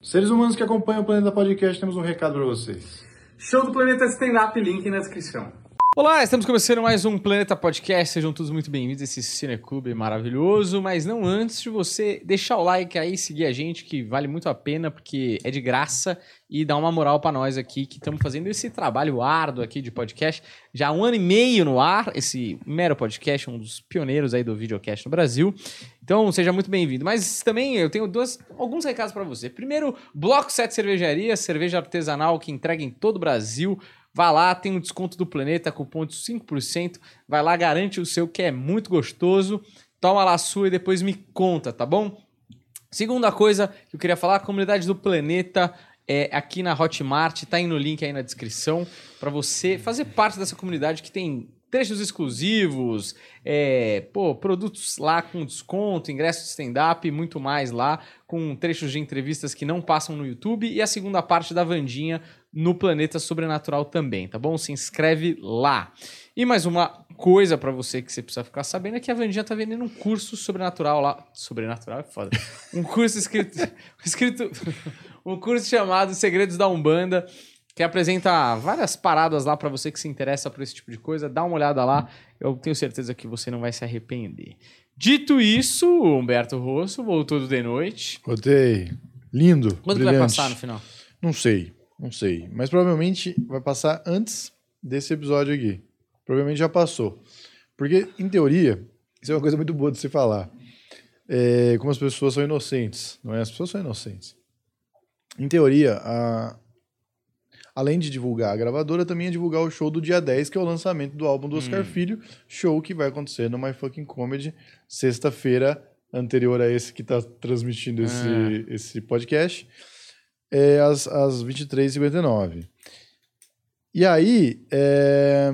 Seres humanos que acompanham o Planeta Podcast, temos um recado para vocês. Show do Planeta Stand-Up, link na descrição. Olá, estamos começando mais um Planeta Podcast. Sejam todos muito bem-vindos a esse Cineclube maravilhoso. Mas não antes de você deixar o like aí, seguir a gente, que vale muito a pena, porque é de graça, e dar uma moral para nós aqui, que estamos fazendo esse trabalho árduo aqui de podcast. Já há um ano e meio no ar, esse mero podcast, um dos pioneiros aí do videocast no Brasil. Então, seja muito bem-vindo. Mas também eu tenho duas, alguns recados para você. Primeiro, Bloco 7 Cervejaria, cerveja artesanal que entrega em todo o Brasil. Vai lá, tem um desconto do Planeta, cupom de 5%. Vai lá, garante o seu que é muito gostoso. Toma lá a sua e depois me conta, tá bom? Segunda coisa que eu queria falar, a comunidade do Planeta é aqui na Hotmart, tá aí no link aí na descrição, para você fazer parte dessa comunidade que tem trechos exclusivos, é, pô, produtos lá com desconto, ingresso de stand-up e muito mais lá, com trechos de entrevistas que não passam no YouTube e a segunda parte da Vandinha no Planeta Sobrenatural também, tá bom? Se inscreve lá. E mais uma coisa para você que você precisa ficar sabendo é que a Vandinha tá vendendo um curso sobrenatural lá. Sobrenatural é foda. Um curso escrito. escrito um curso chamado Segredos da Umbanda, que apresenta várias paradas lá para você que se interessa por esse tipo de coisa. Dá uma olhada lá, eu tenho certeza que você não vai se arrepender. Dito isso, Humberto Rosso voltou do de noite. Voltei. Lindo. Quando vai passar no final? Não sei, não sei. Mas provavelmente vai passar antes desse episódio aqui. Provavelmente já passou. Porque, em teoria, isso é uma coisa muito boa de se falar. É, como as pessoas são inocentes, não é? As pessoas são inocentes. Em teoria, a, além de divulgar a gravadora, também é divulgar o show do dia 10, que é o lançamento do álbum do Oscar Hum. Filho, show que vai acontecer no My Fucking Comedy, sexta-feira anterior a esse que está transmitindo esse, Ah. esse podcast, é, às, às 23h59. E aí, é,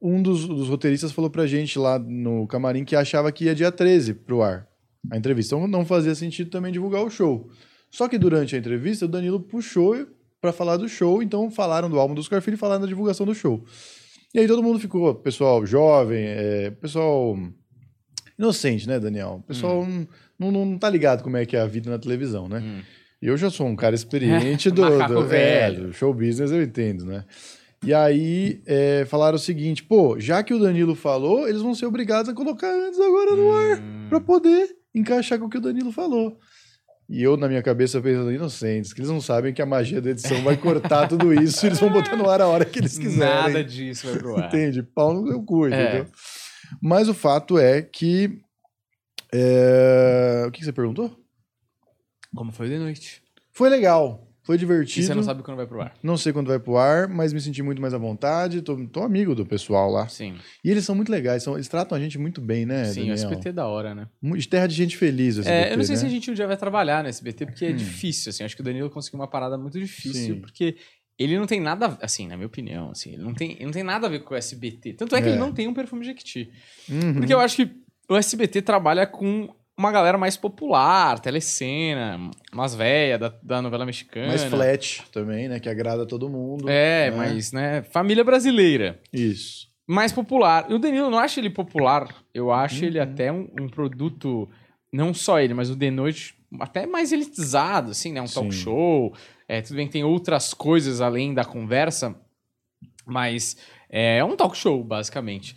um dos, dos roteiristas falou pra gente lá no camarim que achava que ia dia 13 pro ar a entrevista. Então não fazia sentido também divulgar o show. Só que durante a entrevista, o Danilo puxou pra falar do show, então falaram do álbum do Oscar Filho e falaram da divulgação do show. E aí todo mundo ficou, pessoal jovem, é, pessoal inocente, né, Daniel? O pessoal Hum. não, não, não tá ligado como é que é a vida na televisão, né? Hum. Eu já sou um cara experiente do, do, é, velho. do show business, eu entendo, né? E aí é, falaram o seguinte, pô, já que o Danilo falou, eles vão ser obrigados a colocar antes agora no ar, Hum. pra poder encaixar com o que o Danilo falou. E eu, na minha cabeça, pensando, inocentes, que eles não sabem que a magia da edição vai cortar tudo isso e eles vão botar no ar a hora que eles quiserem. Nada disso vai pro ar. Entende? Pau no meu cu, É. entendeu? Mas o fato é que... é, O que você perguntou? Como foi de noite? Foi legal, foi E divertido. você não sabe quando vai pro ar. Não sei quando vai pro ar, mas me senti muito mais à vontade. Tô, tô amigo do pessoal lá. Sim, E eles são muito legais, são, eles tratam a gente muito bem, né, sim, o Daniel? SBT é da hora, né? De terra de gente feliz, o É, SBT, eu não sei né? se a gente um dia vai trabalhar no SBT, porque é Hum. difícil, assim. Acho que o Danilo conseguiu uma parada muito difícil, Sim. porque ele não tem nada, assim, na minha opinião, assim, ele não tem, ele não tem nada a ver com o SBT. Tanto é que É. ele não tem um perfume Jequiti. Uhum. Porque eu acho que o SBT trabalha com uma galera mais popular, telecena, umas velhas da, da novela mexicana. Mais flat também, né, que agrada todo mundo. É, né? mas, né, família brasileira. Isso. mais popular. E o Danilo, não acho ele popular. Eu acho ele Uhum. até um, um produto, não só ele, mas o The Noite, até mais elitizado, assim, né? Um talk Sim. show. É, tudo bem que tem outras coisas além da conversa, mas é um talk show, basicamente.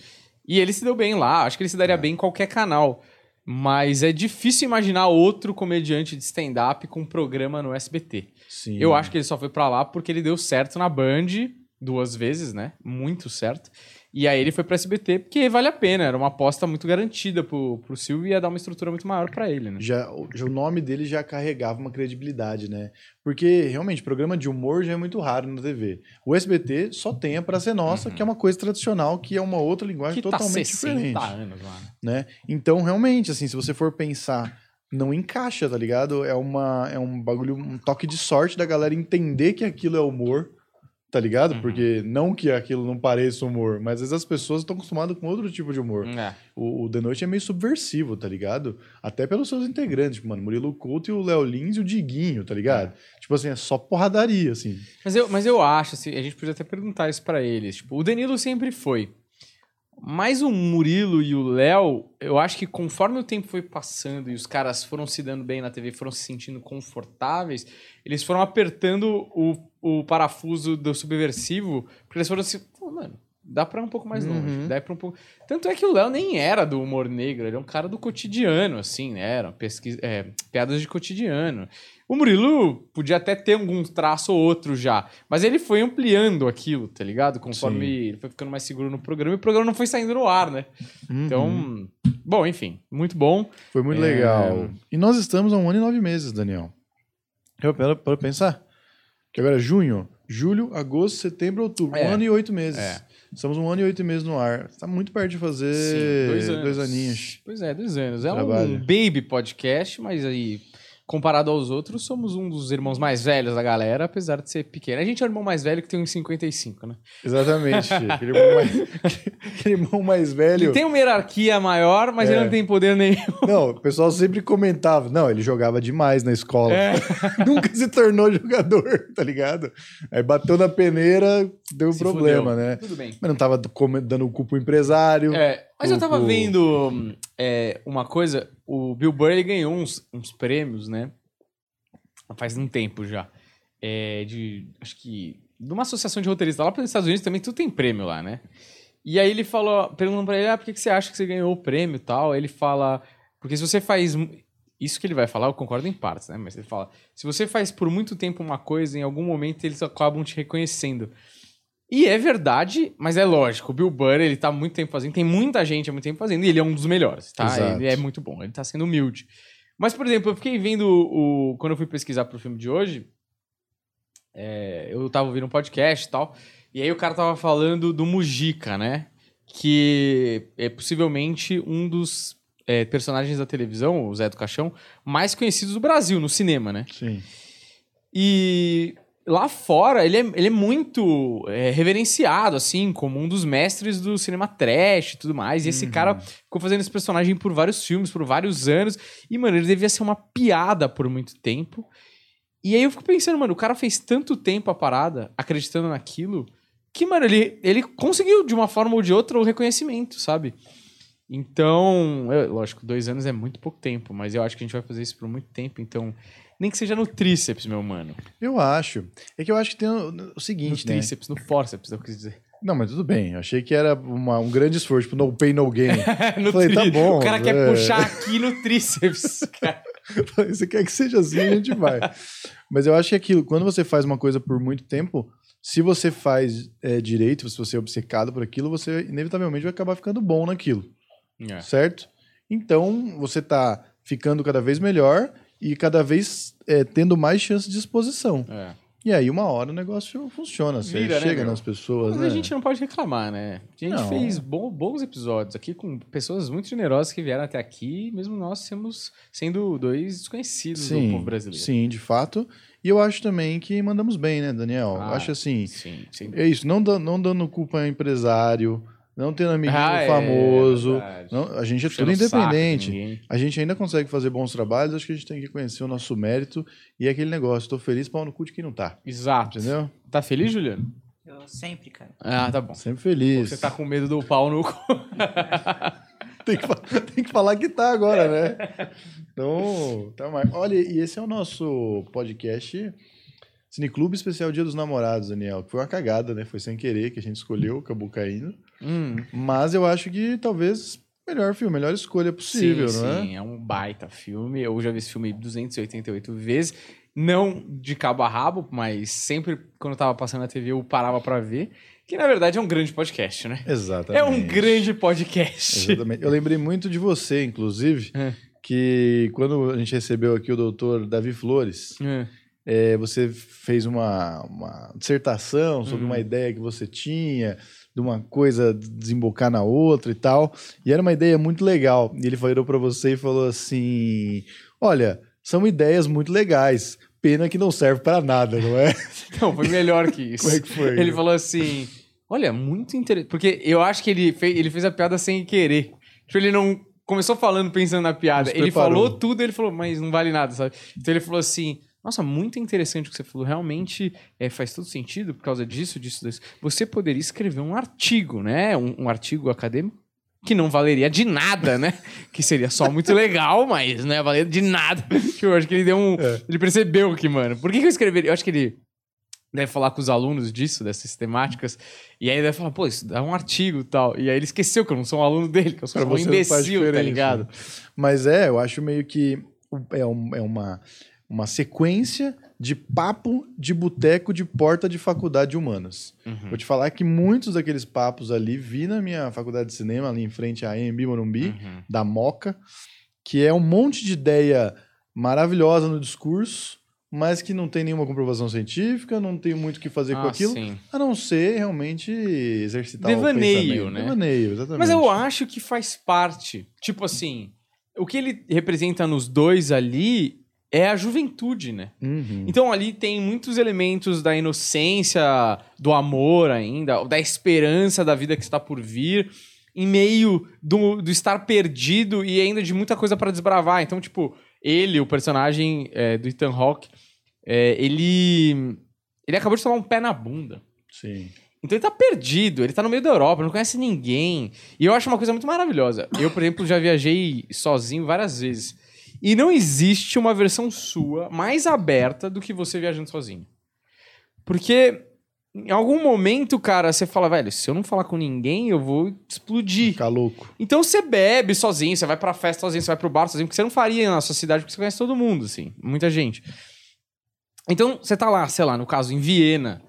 E ele se deu bem lá. Acho que ele se É. daria bem em qualquer canal. Mas é difícil imaginar outro comediante de stand-up com um programa no SBT. Sim. Eu acho que ele só foi pra lá porque ele deu certo na Band duas vezes, né? Muito certo. E aí ele foi pra SBT porque vale a pena. Era uma aposta muito garantida pro, pro Silvio e ia dar uma estrutura muito maior pra ele, né? Já, o- já o nome dele já carregava uma credibilidade, né? Porque, realmente, programa de humor já é muito raro na TV. O SBT só tem a Praça é Nossa, que é uma coisa tradicional, que é uma outra linguagem Uhum. Que tá totalmente 60 diferente. anos lá. né? né? Então, realmente, assim, se você for pensar, não encaixa, tá ligado? É, uma, é um bagulho, um toque de sorte da galera entender que aquilo é humor, tá ligado? Uhum. Porque não que aquilo não pareça humor, mas às vezes as pessoas estão acostumadas com outro tipo de humor. É. O, o The Noite é meio subversivo, tá ligado? Até pelos seus integrantes, tipo, mano, Murilo Couto e o Léo Lins e o Diguinho, tá ligado? Tipo assim, é só porradaria, assim. Mas, eu, mas eu acho, assim, a gente podia até perguntar isso pra eles. Tipo, o Danilo sempre foi Mas o Murilo e o Léo, eu acho que conforme o tempo foi passando e os caras foram se dando bem na TV, foram se sentindo confortáveis, eles foram apertando o, o parafuso do subversivo, porque eles foram assim, pô, mano, dá pra ir um pouco mais longe, Uhum. dá pra um pouco... Tanto é que o Léo nem era do humor negro, ele é um cara do cotidiano, assim, né? Eram pesquisa, é, piadas de cotidiano. O Murilo podia até ter algum traço ou outro já, mas ele foi ampliando aquilo, tá ligado? Conforme Sim. ele foi ficando mais seguro no programa e o programa não foi saindo no ar, né? Uhum. Então, bom, enfim, muito bom. Foi muito É. legal. E nós estamos há um ano e nove meses, Daniel. Eu para, para pensar. Que agora é junho, julho, agosto, setembro, outubro. É. Um ano e oito meses. É. Estamos um ano e oito meses no ar. Está muito perto de fazer Sim, dois anos. aninhos. Pois é, dois anos. É um Trabalho. baby podcast, mas aí, comparado aos outros, somos um dos irmãos mais velhos da galera, apesar de ser pequeno. A gente é o irmão mais velho que tem uns 55, né? Exatamente. aquele, irmão mais, aquele irmão mais velho. Ele tem uma hierarquia maior, mas É. ele não tem poder nenhum. Não, o pessoal sempre comentava. Não, ele jogava demais na escola. É. Nunca se tornou jogador, tá ligado? Aí bateu na peneira, deu um Se problema, fudeu. né? Tudo bem. Mas não tava dando o cu pro empresário. É, mas eu tava vendo hum, é, uma coisa, o Bill Burr ele ganhou uns, uns prêmios, né? Faz um tempo já. É, de. Acho que. De uma associação de roteiristas. Lá pelos Estados Unidos também tudo tem prêmio lá, né? E aí ele falou, perguntando pra ele, ah, por que, que você acha que você ganhou o prêmio e tal? Ele fala, porque se você faz. Isso que ele vai falar, eu concordo em partes, né? Mas ele fala, se você faz por muito tempo uma coisa, em algum momento eles acabam te reconhecendo. E é verdade, mas é lógico, o Bill Burr, ele tá há muito tempo fazendo, tem muita gente há muito tempo fazendo, e ele é um dos melhores, tá? Exato. Ele é muito bom, ele tá sendo humilde. Mas, por exemplo, eu fiquei vendo o. Quando eu fui pesquisar pro filme de hoje, é, eu tava ouvindo um podcast e tal, e aí o cara tava falando do Mujica, né? Que é possivelmente um dos é, personagens da televisão, o Zé do Caixão, mais conhecidos do Brasil, no cinema, né? Sim. E lá fora, ele é, ele é muito é, reverenciado, assim, como um dos mestres do cinema trash e tudo mais. E esse Uhum. cara ficou fazendo esse personagem por vários filmes, por vários anos. E, mano, ele devia ser uma piada por muito tempo. E aí eu fico pensando, mano, o cara fez tanto tempo a parada, acreditando naquilo, que, mano, ele, ele conseguiu, de uma forma ou de outra, o reconhecimento, sabe? Então, é, lógico, dois anos é muito pouco tempo, mas eu acho que a gente vai fazer isso por muito tempo, então. Nem que seja no tríceps, meu mano. Eu acho. É que eu acho que tem o, o No seguinte, né? tríceps, no forceps, eu quis dizer. Não, mas tudo bem. Eu achei que era uma- um grande esforço, tipo, no pain, no gain. no Falei, tá bom, O cara quer é. puxar aqui no tríceps. cara. Você quer que seja assim, a gente vai. Mas eu acho que aquilo, quando você faz uma coisa por muito tempo, se você faz é, direito, se você é obcecado por aquilo, você inevitavelmente vai acabar ficando bom naquilo, É. certo? Então, você tá ficando cada vez melhor e cada vez é, tendo mais chance de exposição. É. E aí, uma hora o negócio funciona. Você Vira, né, chega meu? nas pessoas, Mas né? a gente não pode reclamar, né? A gente Não. fez bo- bons episódios aqui com pessoas muito generosas que vieram até aqui, mesmo nós sendo dois desconhecidos do povo brasileiro. Sim, de fato. E eu acho também que mandamos bem, né, Daniel? Ah, acho assim, Sim, sim. é isso, não, dan- não dando culpa a empresário, não tendo amiguinho Ah, é, famoso. verdade. não- a gente é tudo independente. A gente ainda consegue fazer bons trabalhos, acho que a gente tem que conhecer o nosso mérito e é aquele negócio, tô feliz, pau no cu de quem não tá. Exato. Entendeu? Tá feliz, Juliano? Eu sempre, cara. Ah, tá bom. Sempre feliz. Você tá com medo do pau no cu. tem, que, tem que falar que tá agora, né? Então, tá mais. Olha, e esse é o nosso podcast Cineclube Especial Dia dos Namorados, Daniel. Foi uma cagada, né? Foi sem querer que a gente escolheu, acabou caindo. Hum, Mas eu acho que talvez melhor filme, melhor escolha possível, sim, não é? sim, é um baita filme. Eu já vi esse filme 288 vezes. Não de cabo a rabo, mas sempre quando eu tava passando na TV eu parava pra ver. Que na verdade é um grande podcast, né? Exatamente. É um grande podcast. Exatamente. Eu lembrei muito de você, inclusive, É. que quando a gente recebeu aqui o doutor Davi Flores, É. é, você fez uma, uma dissertação sobre Uhum. uma ideia que você tinha, de uma coisa desembocar na outra e tal. E era uma ideia muito legal. E ele virou para você e falou assim: Olha, são ideias muito legais. Pena que não serve para nada, não é? Não, foi melhor que isso. Como é que foi? Ele falou assim: Olha, muito interessante. Porque eu acho que ele fez, ele fez a piada sem querer. Tipo, ele não começou falando pensando na piada. Ele falou tudo, ele falou, mas não vale nada, sabe? Então ele falou assim: Nossa, muito interessante o que você falou. Realmente é, faz todo sentido por causa disso, disso, disso. Você poderia escrever um artigo, né? Um, um artigo acadêmico que não valeria de nada, né? que seria só muito legal, mas não é valer de nada. Eu acho que ele deu um. É. Ele percebeu que, mano, por que, que eu escreveria? Eu acho que ele deve falar com os alunos disso, dessas temáticas, e aí ele deve falar, pô, isso dá um artigo e tal. E aí ele esqueceu que eu não sou um aluno dele, que eu sou Pra um imbecil, tá ligado? Mas é, eu acho meio que é, um- é uma, uma sequência de papo de boteco de porta de faculdade de humanas. Uhum. Vou te falar que muitos daqueles papos ali vi na minha faculdade de cinema, ali em frente à AMB Morumbi, Uhum. da Moca, que é um monte de ideia maravilhosa no discurso, mas que não tem nenhuma comprovação científica, não tem muito o que fazer com Ah, aquilo, sim. a não ser realmente exercitar Devaneio, o pensamento. né? Devaneio, exatamente. Mas eu acho que faz parte. Tipo assim, o que ele representa nos dois ali é a juventude, né? Uhum. Então ali tem muitos elementos da inocência, do amor ainda, da esperança da vida que está por vir, em meio do, do estar perdido e ainda de muita coisa para desbravar. Então, tipo, ele, o personagem é, do Ethan Hawke, é, ele. Ele acabou de tomar um pé na bunda. Sim. Então ele tá perdido, ele tá no meio da Europa, não conhece ninguém. E eu acho uma coisa muito maravilhosa. Eu, por exemplo, já viajei sozinho várias vezes. E não existe uma versão sua mais aberta do que você viajando sozinho. Porque em algum momento, cara, você fala, velho, se eu não falar com ninguém, eu vou explodir. Ficar louco. Então você bebe sozinho, você vai pra festa sozinho, você vai pro bar sozinho, porque você não faria na sua cidade, porque você conhece todo mundo, assim, muita gente. Então você tá lá, sei lá, no caso, em Viena.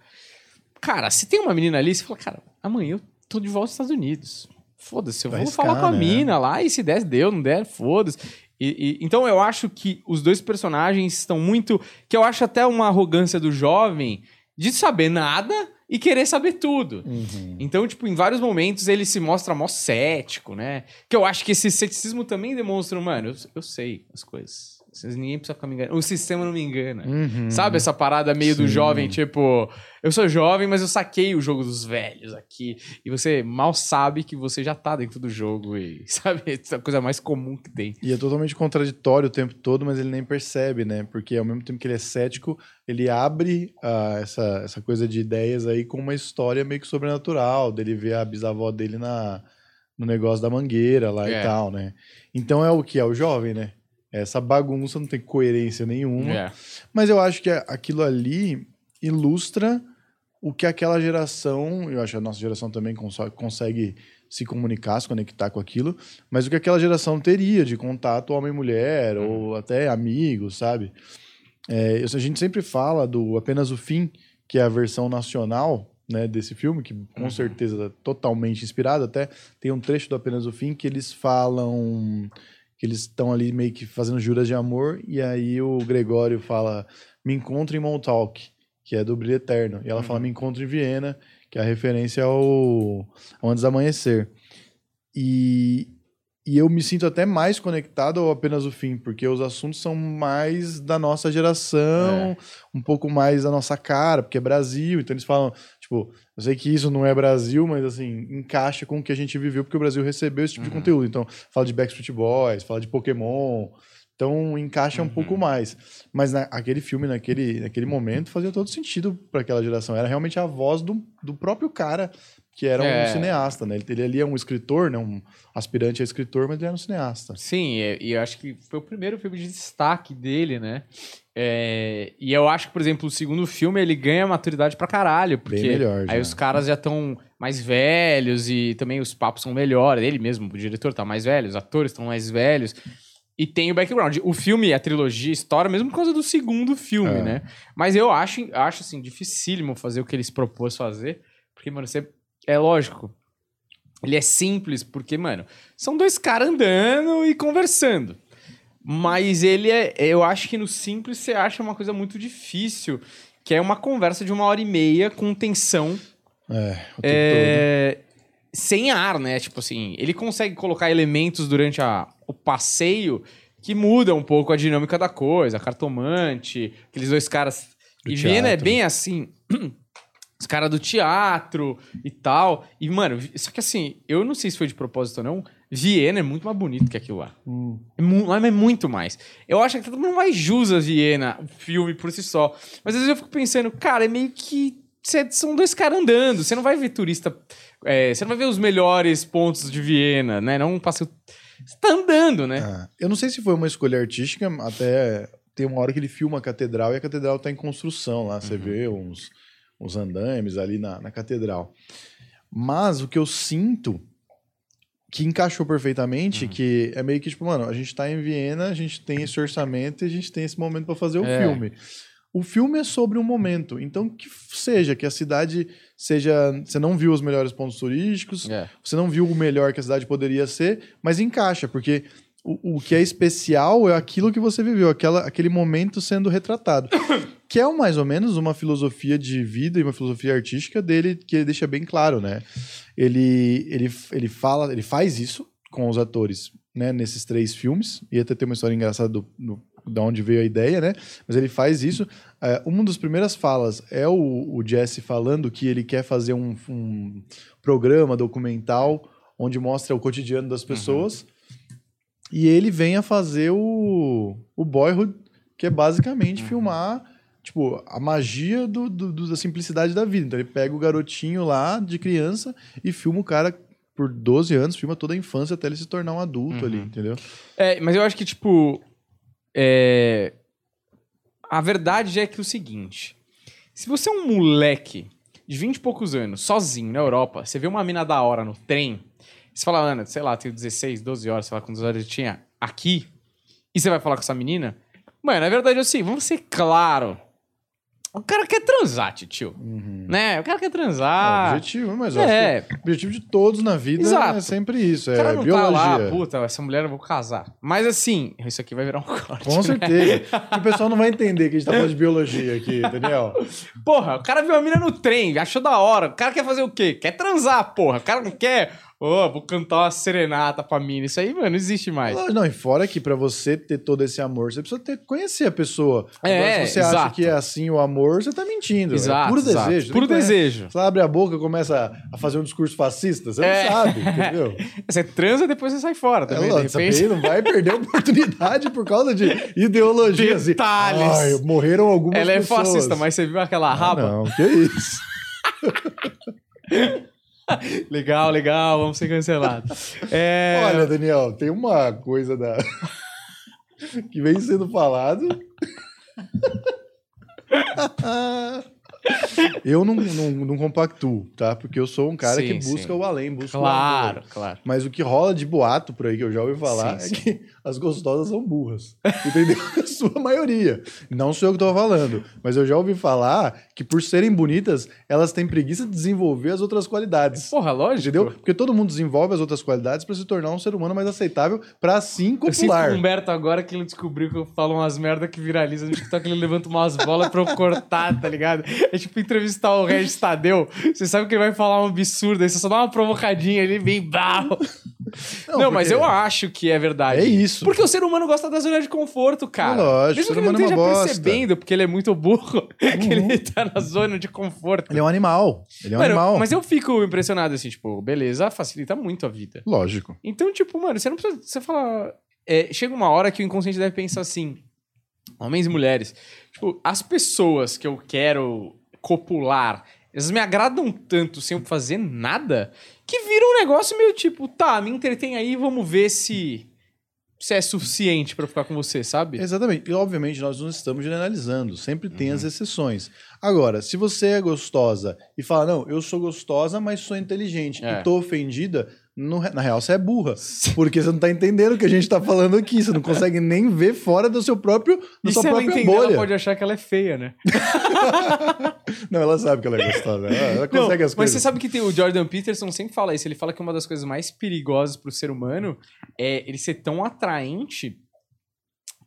Cara, se tem uma menina ali, você fala, cara, amanhã eu tô de volta aos Estados Unidos. Foda-se, eu Vai vou arriscar, falar com a né? mina lá, e se der, deu, não der, foda-se. E- e- então eu acho que os dois personagens estão muito. Que eu acho até uma arrogância do jovem de saber nada e querer saber tudo. Uhum. Então, tipo, em vários momentos ele se mostra mó cético, né? Que eu acho que esse ceticismo também demonstra, mano, eu, eu sei as coisas. Ninguém precisa ficar me enganando. O sistema não me engana. Uhum. Sabe essa parada meio do Sim. jovem, tipo, eu sou jovem, mas eu saquei o jogo dos velhos aqui. E você mal sabe que você já tá dentro do jogo e, sabe, essa coisa mais comum que tem. E é totalmente contraditório o tempo todo, mas ele nem percebe, né? Porque ao mesmo tempo que ele é cético, ele abre ah, essa, essa coisa de ideias aí com uma história meio que sobrenatural, dele ver a bisavó dele na, no negócio da mangueira lá É. e tal, né? Então é o que? É o jovem, né? Essa bagunça não tem coerência nenhuma. É. Mas eu acho que aquilo ali ilustra o que aquela geração, eu acho que a nossa geração também consegue se comunicar, se conectar com aquilo, mas o que aquela geração teria de contato homem-mulher ou até amigos, sabe? É, a gente sempre fala do Apenas o Fim, que é a versão nacional né, desse filme, que com Uhum. certeza é totalmente inspirado. Até tem um trecho do Apenas o Fim que eles falam que eles estão ali meio que fazendo juras de amor, e aí o Gregório fala: Me encontro em Montauk, que é do Brilho Eterno. E ela fala: Me encontro em Viena, que é a referência ao, ao Antes do Amanhecer. E, e eu me sinto até mais conectado ao apenas o fim, porque os assuntos são mais da nossa geração, um pouco mais da nossa cara, porque é Brasil, então eles falam, tipo, eu sei que isso não é Brasil, mas assim, encaixa com o que a gente viveu, porque o Brasil recebeu esse tipo de Uhum. conteúdo. Então, fala de Backstreet Boys, fala de Pokémon, então encaixa um Uhum. pouco mais. Mas na, aquele filme, naquele, naquele momento, fazia todo sentido para aquela geração. Era realmente a voz do, do próprio cara, que era É. um cineasta, né? Ele, ele ali é um escritor, né? Um aspirante a escritor, mas ele era um cineasta. Sim, e, eu acho que foi o primeiro filme de destaque dele, né? É, e eu acho que, por exemplo, o segundo filme ele ganha maturidade pra caralho, porque melhor, aí os caras já estão mais velhos e também os papos são melhores. Ele mesmo, o diretor, tá mais velho, os atores estão mais velhos. E tem o background. O filme, a trilogia, estoura mesmo por causa do segundo filme, É. né? Mas eu acho, acho assim, dificílimo fazer o que eles propôs fazer. Porque, mano, você. É lógico. Ele é simples, porque, mano, são dois caras andando e conversando. Mas ele é. Eu acho que no simples você acha uma coisa muito difícil. Que é uma conversa de uma hora e meia com tensão. É, o tempo É, sem ar, né? Tipo assim, ele consegue colocar elementos durante a, o passeio que mudam um pouco a dinâmica da coisa. Cartomante, aqueles dois caras. Do e Viena é teatro. bem assim. Os caras do teatro e tal. E, mano, só que assim, eu não sei se foi de propósito ou não. Viena é muito mais bonito que aquilo lá. Hum. É, mu é muito mais. Eu acho que todo mundo mais jus a Viena, o filme por si só. Mas às vezes eu fico pensando, cara, é meio que. cê- são dois caras andando. Você não vai ver turista. é, você não vai ver os melhores pontos de Viena, né? Não um passeio. Você tá andando, né? Ah, eu não sei se foi uma escolha artística, até tem uma hora que ele filma a catedral e a catedral tá em construção lá. Você vê uns, uns andames ali na, na catedral. Mas o que eu sinto que encaixou perfeitamente, que é meio que tipo, mano, a gente tá em Viena, a gente tem esse orçamento e a gente tem esse momento para fazer o É. filme. O filme é sobre um momento, então que seja, que a cidade seja. Você não viu os melhores pontos turísticos, É. você não viu o melhor que a cidade poderia ser, mas encaixa, porque o, o que é especial é aquilo que você viveu, aquela, aquele momento sendo retratado. Que é mais ou menos uma filosofia de vida e uma filosofia artística dele, que ele deixa bem claro, né? Ele, ele, ele fala, ele faz isso com os atores, né, nesses três filmes, e até tem uma história engraçada do, do, da onde veio a ideia, né? Mas ele faz isso. É, uma das primeiras falas é o, o Jesse falando que ele quer fazer um, um programa documental onde mostra o cotidiano das pessoas. E ele vem a fazer o, o Boyhood, que é basicamente filmar tipo, a magia do, do- do- da simplicidade da vida. Então ele pega o garotinho lá de criança e filma o cara por 12 anos, filma toda a infância até ele se tornar um adulto ali, entendeu? É, mas eu acho que, tipo. é, A verdade é que é o seguinte: se você é um moleque de 20 e poucos anos, sozinho na Europa, você vê uma mina da hora no trem, você fala, Ana, sei lá, tenho 16, 12 horas, sei lá quantas horas eu tinha aqui, e você vai falar com essa menina, mano, na verdade é assim, vamos ser claro. O cara quer transar, tio. Né? O cara quer É o transar. objetivo, mas é, o objetivo de todos na vida Exato. é sempre isso, o cara é não biologia. tá lá, puta, essa mulher eu vou casar. Mas assim, isso aqui vai virar um corte. Com né? certeza. O pessoal não vai entender que a gente tá falando de biologia aqui, Daniel. Porra, o cara viu a mina no trem, achou da hora. O cara quer fazer o quê? Quer transar, porra. O cara não quer. Ô, vou cantar uma serenata pra mina. Isso aí, mano, não existe mais. Não, e fora que pra você ter todo esse amor, você precisa ter, conhecer a pessoa. É, Agora, se você acha exato. que é assim o amor, você tá mentindo. Exato. é puro exato. desejo. Puro desejo. Você abre a boca e começa a fazer um discurso fascista, você É. não sabe, entendeu? Você transa depois você sai fora É, também, de lógico, repente. não vai perder a oportunidade por causa de ideologia. assim. Detalhes. Ai, morreram algumas Ela é pessoas. fascista, mas você viu aquela Ah, raba? não, que isso. legal, legal, vamos ser cancelados. É... Olha, Daniel, tem uma coisa da... que vem sendo falado. eu não, não, não compactuo, tá? Porque eu sou um cara Sim, que busca sim. o além, busca o amor. Claro, claro. Mas o que rola de boato por aí que eu já ouvi falar Sim, é que as gostosas são burras. Entendeu? A sua maioria. Não sou eu que tô falando. Mas eu já ouvi falar que por serem bonitas, elas têm preguiça de desenvolver as outras qualidades. Porra, lógico. Entendeu? Porque todo mundo desenvolve as outras qualidades pra se tornar um ser humano mais aceitável, pra assim Eu sinto o Humberto agora que ele descobriu que eu falo umas merda que viralizam no TikTok, ele levanta umas bolas pra eu cortar, tá ligado? É tipo entrevistar o Regis Tadeu. Você sabe que ele vai falar um absurdo, aí você só dá uma provocadinha ali, bem bravo. Não, mas porque eu acho que é verdade. É isso. Porque o ser humano gosta da zona de conforto, cara. É lógico, Mesmo o ser que ele não é esteja bosta. percebendo, porque ele é muito burro, que ele tá na zona de conforto. Ele é um animal. Ele é um Mano, animal. mas eu fico impressionado assim, tipo, beleza, facilita muito a vida. Lógico. Então, tipo, mano, você não precisa. Você fala. é, chega uma hora que o inconsciente deve pensar assim: homens e mulheres. Tipo, as pessoas que eu quero copular, elas me agradam tanto sem eu fazer nada, que vira um negócio meio tipo, tá, me entretém aí, vamos ver se. Se é suficiente pra eu ficar com você, sabe? Exatamente. E, obviamente, nós não estamos generalizando. Sempre tem Uhum. as exceções. Agora, se você é gostosa e fala, não, eu sou gostosa, mas sou inteligente É. e tô ofendida, no na real, você é burra. Porque você não tá entendendo o que a gente tá falando aqui. Você não consegue nem ver fora do seu próprio, da E sua se ela própria entender, ela bolha. pode achar que ela é feia, né? Não, ela sabe que ela é gostosa. Ela, ela Não, consegue as mas coisas. você sabe que tem, o Jordan Peterson sempre fala isso. Ele fala que uma das coisas mais perigosas pro ser humano é ele ser tão atraente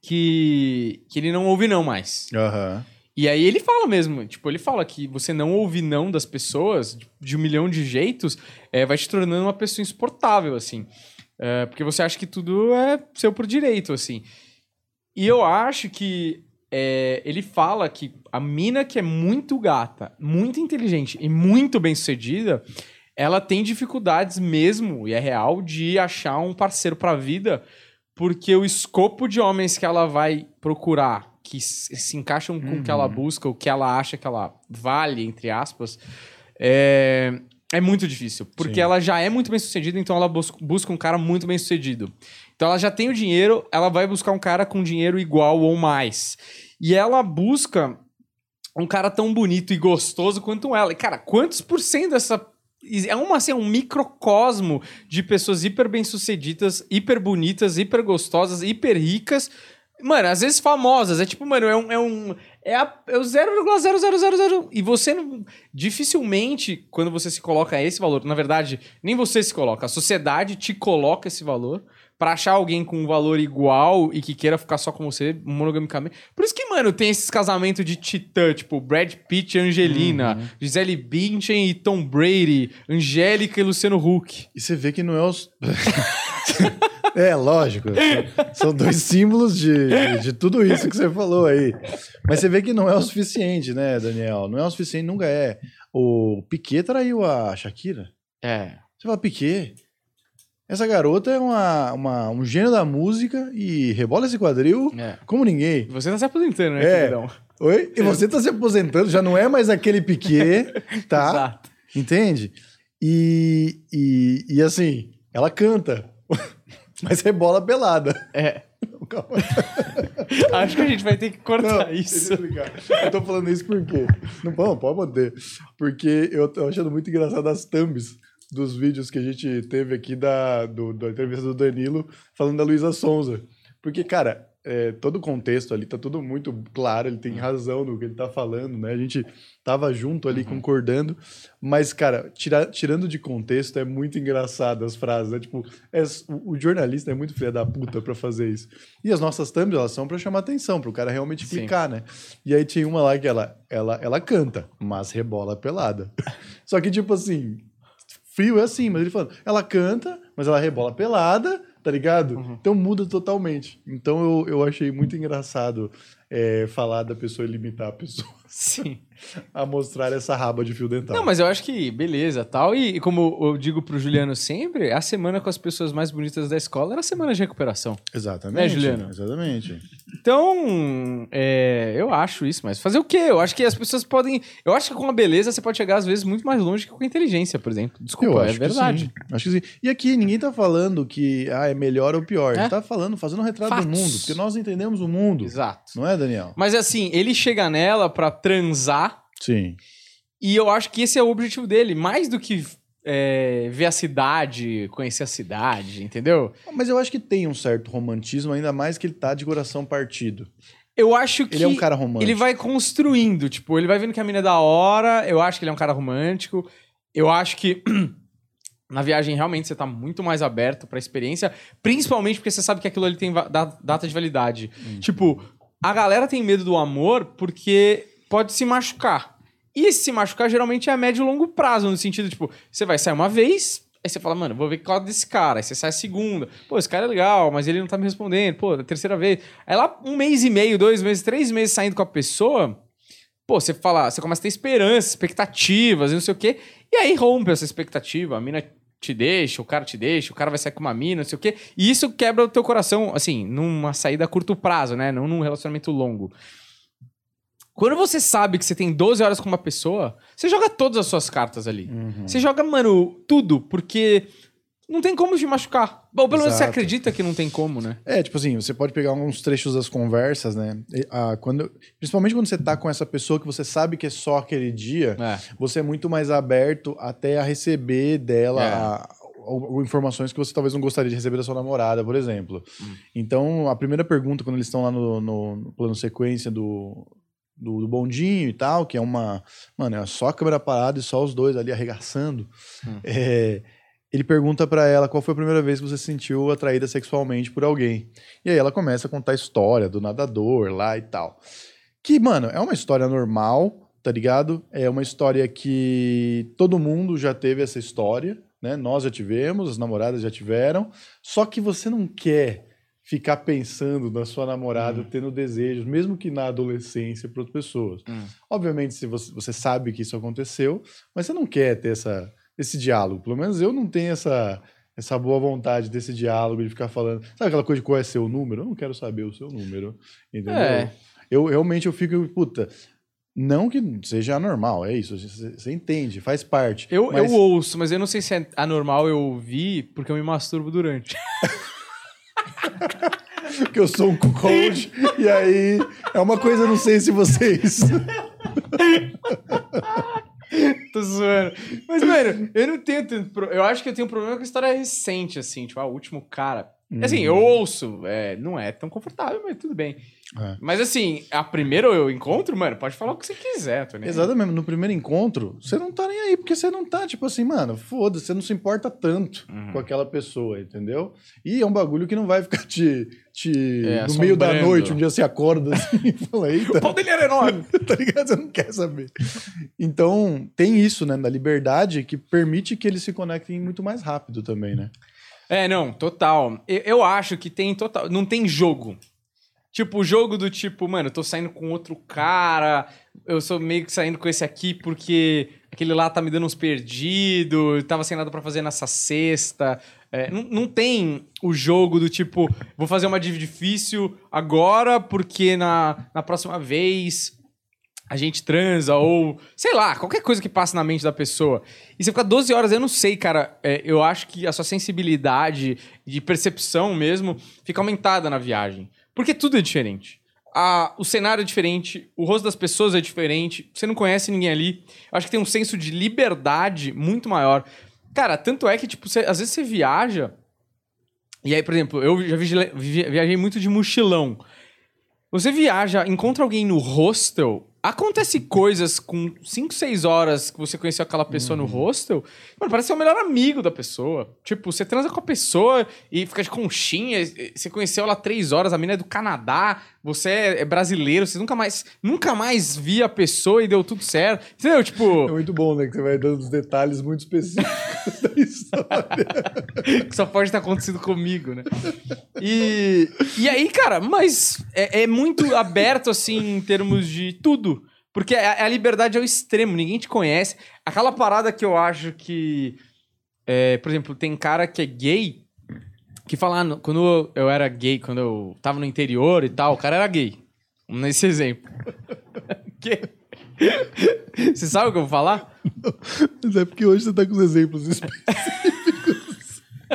que, que ele não ouve não mais. Aham. E aí ele fala mesmo, tipo, ele fala que você não ouvir não das pessoas de, um milhão de jeitos é, vai te tornando uma pessoa insuportável, assim. É, porque você acha que tudo é seu por direito, assim. E eu acho que é, ele fala que a mina que é muito gata, muito inteligente e muito bem sucedida, ela tem dificuldades mesmo, e é real, de achar um parceiro pra vida, porque o escopo de homens que ela vai procurar, que se encaixam com o que ela Uhum. busca, o que ela acha que ela vale, entre aspas, é, é muito difícil. Porque Sim. ela já é muito bem sucedida, então ela bus- busca um cara muito bem sucedido. Então ela já tem o dinheiro, ela vai buscar um cara com dinheiro igual ou mais. E ela busca um cara tão bonito e gostoso quanto ela. E, cara, quantos por cento dessa. É uma, assim, um microcosmo de pessoas hiper bem-sucedidas, hiper bonitas, hiper gostosas, hiper ricas. Mano, às vezes famosas. É tipo, mano, é um. É, um, é, a, é o 0,0000. E você não. Dificilmente, quando você se coloca a esse valor, na verdade, nem você se coloca, a sociedade te coloca esse valor pra achar alguém com um valor igual e que queira ficar só com você monogamicamente. Por isso que, mano, tem esses casamentos de titã, tipo Brad Pitt e Angelina, Gisele Bündchen e Tom Brady, Angélica e Luciano Huck. E você vê que não é os. é, lógico. são- dois símbolos de, de, de tudo isso que você falou aí. Mas você vê que não é o suficiente, né, Daniel? Não é o suficiente, nunca é. O Piquet traiu a Shakira. É. Você fala, Piquet. Essa garota é uma, uma- um gênio da música e rebola esse quadril É. como ninguém. Você tá se aposentando, né, É. queridão? Oi? E você tá se aposentando, já não é mais aquele Piquet, tá? Exato. Entende? E, e, e assim, ela canta, mas rebola pelada. É. Calma. Acho que a gente vai ter que cortar Não, isso. eu tô falando isso por quê? Não, bom, pode manter. Porque eu tô achando muito engraçado as thumbs dos vídeos que a gente teve aqui da, do, da entrevista do Danilo falando da Luísa Sonza. Porque, cara, é, todo o contexto ali tá tudo muito claro, ele tem razão no que ele tá falando, né? A gente tava junto ali concordando, mas, cara, tira- tirando de contexto, é muito engraçado as frases, né? Tipo, é- o, o jornalista é muito filha da puta pra fazer isso. E as nossas thumbs, elas são pra chamar atenção, pro cara realmente Sim. clicar, né? E aí tinha uma lá que ela, ela, ela canta, mas rebola pelada. Só que, tipo assim, frio é assim, mas ele falando, ela canta, mas ela rebola pelada, tá ligado? Uhum. Então muda totalmente. Então eu, eu achei muito engraçado é, falar da pessoa limitar a pessoa Sim. a mostrar essa raba de fio dental. Não, mas eu acho que beleza, tal. E, e como eu digo pro Juliano sempre, a semana com as pessoas mais bonitas da escola era a semana de recuperação. Exatamente. Né, Juliano? Exatamente. Então, é, eu acho isso, mas fazer o quê? Eu acho que as pessoas podem. Eu acho que com a beleza você pode chegar, às vezes, muito mais longe que com a inteligência, por exemplo. Desculpa, eu é acho verdade. Que sim. Acho que sim. E aqui ninguém tá falando que ah, é melhor ou pior. A É. gente tá falando, fazendo um retrato Fatos. do mundo, porque nós entendemos o mundo. Exato. Não é, Daniel? Mas assim, ele chega nela pra transar Sim. e eu acho que esse é o objetivo dele, mais do que é, ver a cidade, conhecer a cidade, entendeu? Mas eu acho que tem um certo romantismo, ainda mais que ele tá de coração partido. Eu acho que Ele é um cara romântico. ele vai construindo, tipo, ele vai vendo que a mina é da hora, eu acho que ele é um cara romântico, eu acho que na viagem realmente você tá muito mais aberto pra experiência, principalmente porque você sabe que aquilo ali tem data de validade. Hum. Tipo, a galera tem medo do amor porque pode se machucar. E se machucar geralmente é a médio e longo prazo, no sentido, tipo, você vai sair uma vez, aí você fala, mano, vou ver qual desse cara. Aí você sai a segunda. Pô, esse cara é legal, mas ele não tá me respondendo. Pô, da terceira vez. Aí lá, um mês e meio, dois meses, três meses saindo com a pessoa, pô, você fala, você começa a ter esperança, expectativas e não sei o quê. E aí rompe essa expectativa. A mina te deixa, o cara te deixa, o cara vai sair com uma mina, não sei o quê. E isso quebra o teu coração, assim, numa saída a curto prazo, né? Não num relacionamento longo. Quando você sabe que você tem 12 horas com uma pessoa, você joga todas as suas cartas ali. Uhum. Você joga, mano, tudo, porque não tem como te machucar. Ou pelo menos você acredita que não tem como, né? É, tipo assim, você pode pegar alguns trechos das conversas, né? E, ah, quando, principalmente quando você tá com essa pessoa que você sabe que é só aquele dia, É. você é muito mais aberto até a receber dela É. a- ou- ou informações que você talvez não gostaria de receber da sua namorada, por exemplo. Hum. Então, a primeira pergunta, quando eles estão lá no- no plano sequência do, do, do bondinho e tal, que é uma. Mano, é só a câmera parada e só os dois ali arregaçando. Hum. É, ele pergunta pra ela qual foi a primeira vez que você se sentiu atraída sexualmente por alguém. E aí ela começa a contar a história do nadador lá e tal. Que, mano, é uma história normal, tá ligado? É uma história que todo mundo já teve essa história, né? Nós já tivemos, as namoradas já tiveram. Só que você não quer ficar pensando na sua namorada tendo desejos, mesmo que na adolescência, para outras pessoas. Hum. Obviamente, se você, você sabe que isso aconteceu, mas você não quer ter essa, esse diálogo. Pelo menos eu não tenho essa, essa boa vontade desse diálogo de ficar falando. Sabe aquela coisa de qual é seu número? Eu não quero saber o seu número. Entendeu? É. Eu realmente eu fico, puta. Não que seja anormal, é isso. Você, você entende, faz parte. Eu, mas- eu ouço, mas eu não sei se é anormal eu ouvir, porque eu me masturbo durante. que eu sou um coach, e aí é uma coisa, não sei se vocês. Tô zoando. Mas, mano, eu não tenho Eu acho que eu tenho um problema com história recente, assim. Tipo, ah, o último cara. Assim, eu ouço. é, não é tão confortável, mas tudo bem. É. Mas, assim, a primeira eu encontro, mano, pode falar o que você quiser, tô nem aí. Exatamente, no primeiro encontro, você não tá nem aí, porque você não tá, tipo assim, mano, foda-se, você não se importa tanto Uhum. com aquela pessoa, entendeu? E é um bagulho que não vai ficar te. te É, no meio da assombrando. noite, um dia você acorda assim e fala, eita. O pau dele era enorme. tá ligado? Você não quer saber. Então, tem isso, né, da liberdade que permite que eles se conectem muito mais rápido também, né? É, não, total. Eu, eu acho que tem total. Não tem jogo. Tipo, o jogo do tipo, mano, eu tô saindo com outro cara, eu sou meio que saindo com esse aqui porque aquele lá tá me dando uns perdidos, tava sem nada pra fazer nessa sexta. É, não, não tem o jogo do tipo, vou fazer uma dívida difícil agora porque na, na próxima vez a gente transa, ou sei lá, qualquer coisa que passe na mente da pessoa. E você fica 12 horas, eu não sei, cara. é, eu acho que a sua sensibilidade de percepção mesmo fica aumentada na viagem. Porque tudo é diferente. A- o cenário é diferente, o rosto das pessoas é diferente, você não conhece ninguém ali. Eu acho que tem um senso de liberdade muito maior. Cara, tanto é que, tipo, você- às vezes você viaja. E aí, por exemplo, eu já viajei muito de mochilão. Você viaja, encontra alguém no hostel, acontece coisas com 5, 6 horas que você conheceu aquela pessoa no hostel, mano, parece ser o melhor amigo da pessoa. Tipo, você transa com a pessoa e fica de conchinha, você conheceu ela 3 horas, a mina é do Canadá, você é é brasileiro, você nunca mais, nunca mais via a pessoa e deu tudo certo. Entendeu? É Tipo, muito bom, né, que você vai dando os detalhes muito específicos da história. que só pode ter acontecido comigo, né? E, e aí, cara, mas é, é muito aberto, assim, em termos de tudo. Porque a, a liberdade é o extremo, ninguém te conhece. Aquela parada que eu acho que. é, por exemplo, tem cara que é gay que fala, ah, quando eu, era gay, quando eu tava no interior e tal, o cara era gay. Nesse exemplo. Que? Você sabe o que eu vou falar? Mas é porque hoje você tá com os exemplos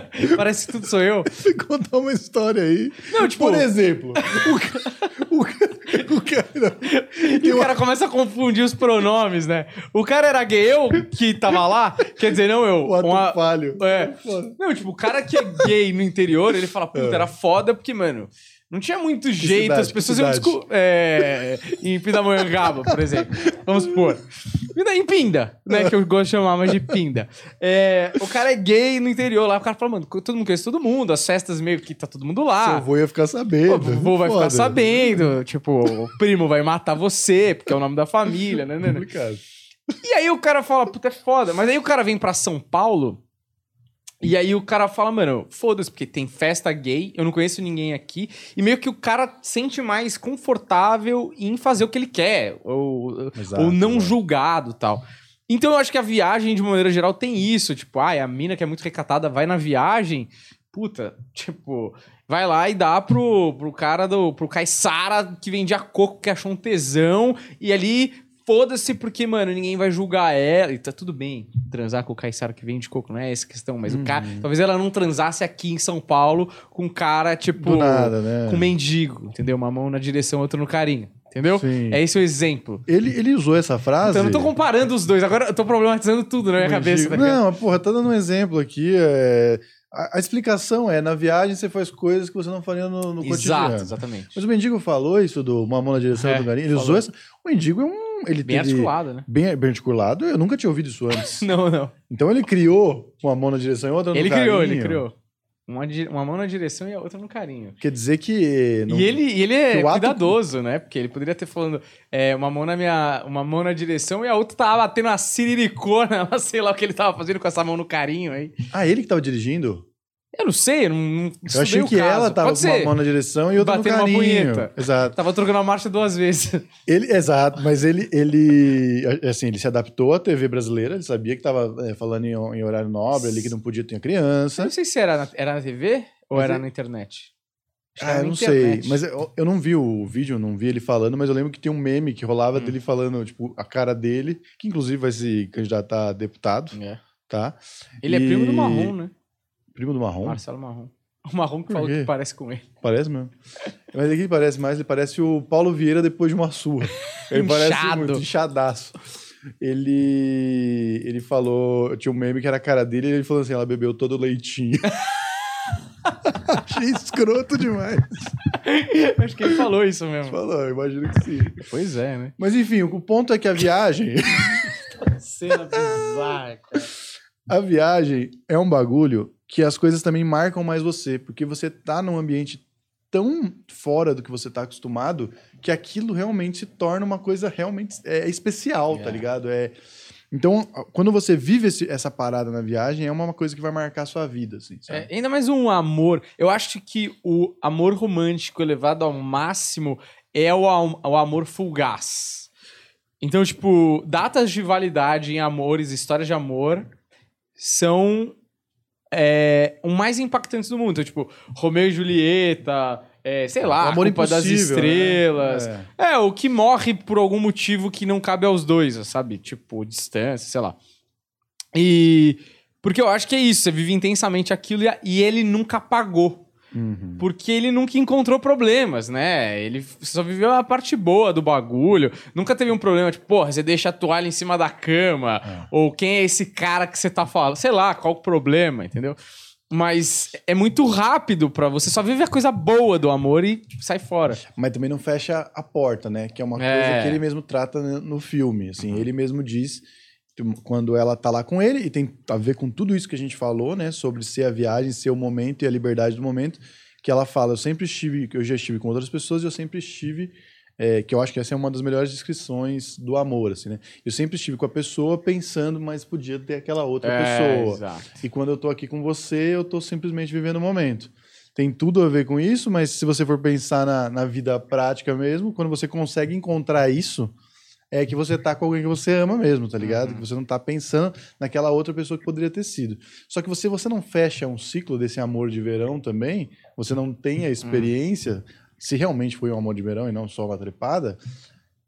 Parece que tudo sou eu. Você contar uma história aí. Não, tipo- Por exemplo, o, ca- o, ca- o cara. E o cara começa a confundir os pronomes, né? O cara era gay, eu que tava lá, quer dizer, não eu. O ato uma- falho. É. Foda. Não, tipo, o cara que é gay no interior, ele fala, puta, É. era foda porque, mano, não tinha muito jeito, cidade, as que pessoas iam é, em Pindamonhangaba, por exemplo. Vamos supor. Em Pinda, né? Que eu gosto de chamar mais de Pinda. É, o cara é gay no interior lá, o cara fala, mano, todo mundo conhece todo mundo, as festas meio que tá todo mundo lá. Seu avô ia ficar sabendo. O avô vai ficar Foda. sabendo, tipo, o primo vai matar você, porque é o nome da família, né, né, né? E aí o cara fala, puta, é foda. Mas aí o cara vem pra São Paulo. E aí o cara fala, mano, foda-se, porque tem festa gay, eu não conheço ninguém aqui. E meio que o cara sente mais confortável em fazer o que ele quer. Ou, Exato, ou não exato. julgado tal. Então eu acho que a viagem, de maneira geral, tem isso. Tipo, ai, a mina que é muito recatada vai na viagem. Puta, tipo, vai lá e dá pro, pro cara do. pro Caissara que vendia coco que achou um tesão. E ali, foda-se, porque, mano, ninguém vai julgar ela. E tá tudo bem transar com o Caissara que vende coco, não é essa questão. Mas o cara. Talvez ela não transasse aqui em São Paulo com um cara, tipo. Do nada, né? Com mendigo, entendeu? Uma mão na direção, outra no carinho. Entendeu? Sim. É esse o exemplo. Ele, ele usou essa frase. Então eu não tô comparando os dois, agora eu tô problematizando tudo na minha cabeça. tá? Não, porra, tá dando um exemplo aqui. é, A, a explicação é: na viagem você faz coisas que você não faria no, no Exato, cotidiano. exatamente. Mas o mendigo falou isso do uma mão na direção É, do garim. Ele falou. usou essa. O mendigo é um. Ele Bem teve articulado, né? Bem, bem articulado. Eu nunca tinha ouvido isso antes. Não, não. então ele criou uma mão na direção e outra no Ele carinho. criou, ele criou. Uma, uma mão na direção e a outra no carinho. Quer dizer que. não- E ele, e ele é que o ato- cuidadoso, né? Porque ele poderia ter falando é, uma mão na minha, uma mão na direção e a outra tava batendo a siriricona, sei lá o que ele tava fazendo com essa mão no carinho aí. Ah, ele que tava dirigindo? Eu não sei, eu não, não Eu achei que caso. ela tava Pode com uma ser. mão na direção e outra Batendo no uma carinho. punheta. Exato. Tava trocando a marcha duas vezes. Ele, exato, mas ele, ele, assim, ele se adaptou à TV brasileira, ele sabia que estava é, falando em, em horário nobre ali, que não podia ter Eu criança. não sei se era na, era na TV ou Mas era ele- na internet. Acho que Ah, era eu na não internet. sei, mas eu, eu não vi o vídeo, eu não vi ele falando, mas eu lembro que tem um meme que rolava Hum. dele falando, tipo, a cara dele, que inclusive vai se candidatar a deputado, É. tá? Ele é primo do E- Marrom, né? Primo do Marrom? Marcelo Marrom. O Marrom que falou que parece com ele. Parece mesmo. Mas aqui parece mais, ele parece o Paulo Vieira depois de uma surra. Ele parece muito inchadaço. Ele ele falou, tinha um meme que era a cara dele, e ele falou assim, ela bebeu todo o leitinho. Achei escroto demais. Acho que ele falou isso mesmo. Falou, imagino que sim. Pois é, né? Mas enfim, o ponto é que a viagem, Cena bizarra, cara. a viagem é um bagulho que as coisas também marcam mais você, porque você tá num ambiente tão fora do que você tá acostumado que aquilo realmente se torna uma coisa realmente é, especial, tá É. ligado? É então, quando você vive esse- essa parada na viagem, é uma coisa que vai marcar a sua vida, assim, sabe? É, ainda mais um amor. Eu acho que o amor romântico elevado ao máximo é o, o amor fugaz. Então, tipo, datas de validade em amores, histórias de amor, são é, o mais impactantes do mundo. Então, tipo, Romeu e Julieta, é, sei lá, O amor Culpa das né? Estrelas. É. É, o que morre por algum motivo que não cabe aos dois, sabe? Tipo, distância, sei lá. E. Porque eu acho que é isso, você vive intensamente aquilo e, e ele nunca apagou. Uhum. Porque ele nunca encontrou problemas, né? Ele só viveu a parte boa do bagulho. Nunca teve um problema, tipo, porra, você deixa a toalha em cima da cama. É. Ou quem é esse cara que você tá falando? Sei lá, qual o problema, entendeu? Mas é muito rápido pra você. Só vive a coisa boa do amor e sai fora. Mas também não fecha a porta, né? Que é uma É. coisa que ele mesmo trata no- filme. Assim, ele mesmo diz quando ela tá lá com ele, e tem a ver com tudo isso que a gente falou, né? Sobre ser a viagem, ser o momento e a liberdade do momento, que ela fala, eu sempre estive, eu já estive com outras pessoas e eu sempre estive. é, que eu acho que essa é uma das melhores descrições do amor, assim, né? Eu sempre estive com a pessoa pensando, mas podia ter aquela outra É, pessoa. exato. E quando eu tô aqui com você, eu tô simplesmente vivendo o momento. Tem tudo a ver com isso, mas se você for pensar na, na vida prática mesmo, quando você consegue encontrar isso, é que você tá com alguém que você ama mesmo, tá ligado? Uhum. Que você não tá pensando naquela outra pessoa que poderia ter sido. Só que você, você não fecha um ciclo desse amor de verão também, você não tem a experiência, se realmente foi um amor de verão e não só uma trepada,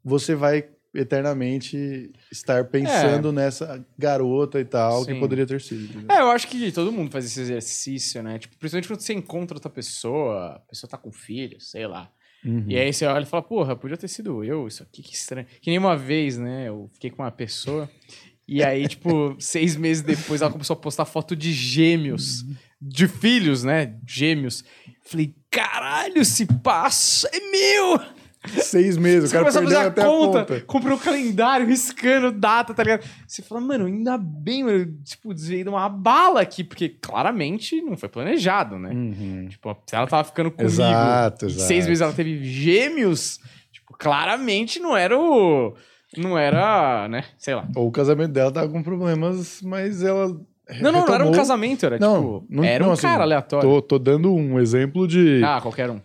você vai eternamente estar pensando nessa garota e tal que Sim. poderia ter sido. entendeu? É, eu acho que todo mundo faz esse exercício, né? Tipo, principalmente quando você encontra outra pessoa, a pessoa tá com filho, sei lá. Uhum. E aí você olha e fala, porra, podia ter sido eu, isso aqui, que estranho. Que nem uma vez, né? Eu fiquei com uma pessoa. E aí, tipo, seis meses depois ela começou a postar foto de gêmeos. De filhos, né? Gêmeos. Falei, caralho, se passa, é meu! Seis meses, Você o cara perdeu fazer a até conta, a conta. comprou o calendário, riscando data, tá ligado? Você fala, mano, ainda bem, mano, eu, tipo, desviei de uma bala aqui, porque claramente não foi planejado, né? Uhum. Tipo, se ela tava ficando comigo Exato, exato. seis meses ela teve gêmeos, tipo, claramente não era o... Não era, né? Sei lá. Ou o casamento dela tava com problemas, mas ela. Não, não, não era um casamento, era Não, tipo... não- era um não, assim, cara aleatório. Tô, tô dando um exemplo de Ah, qualquer um.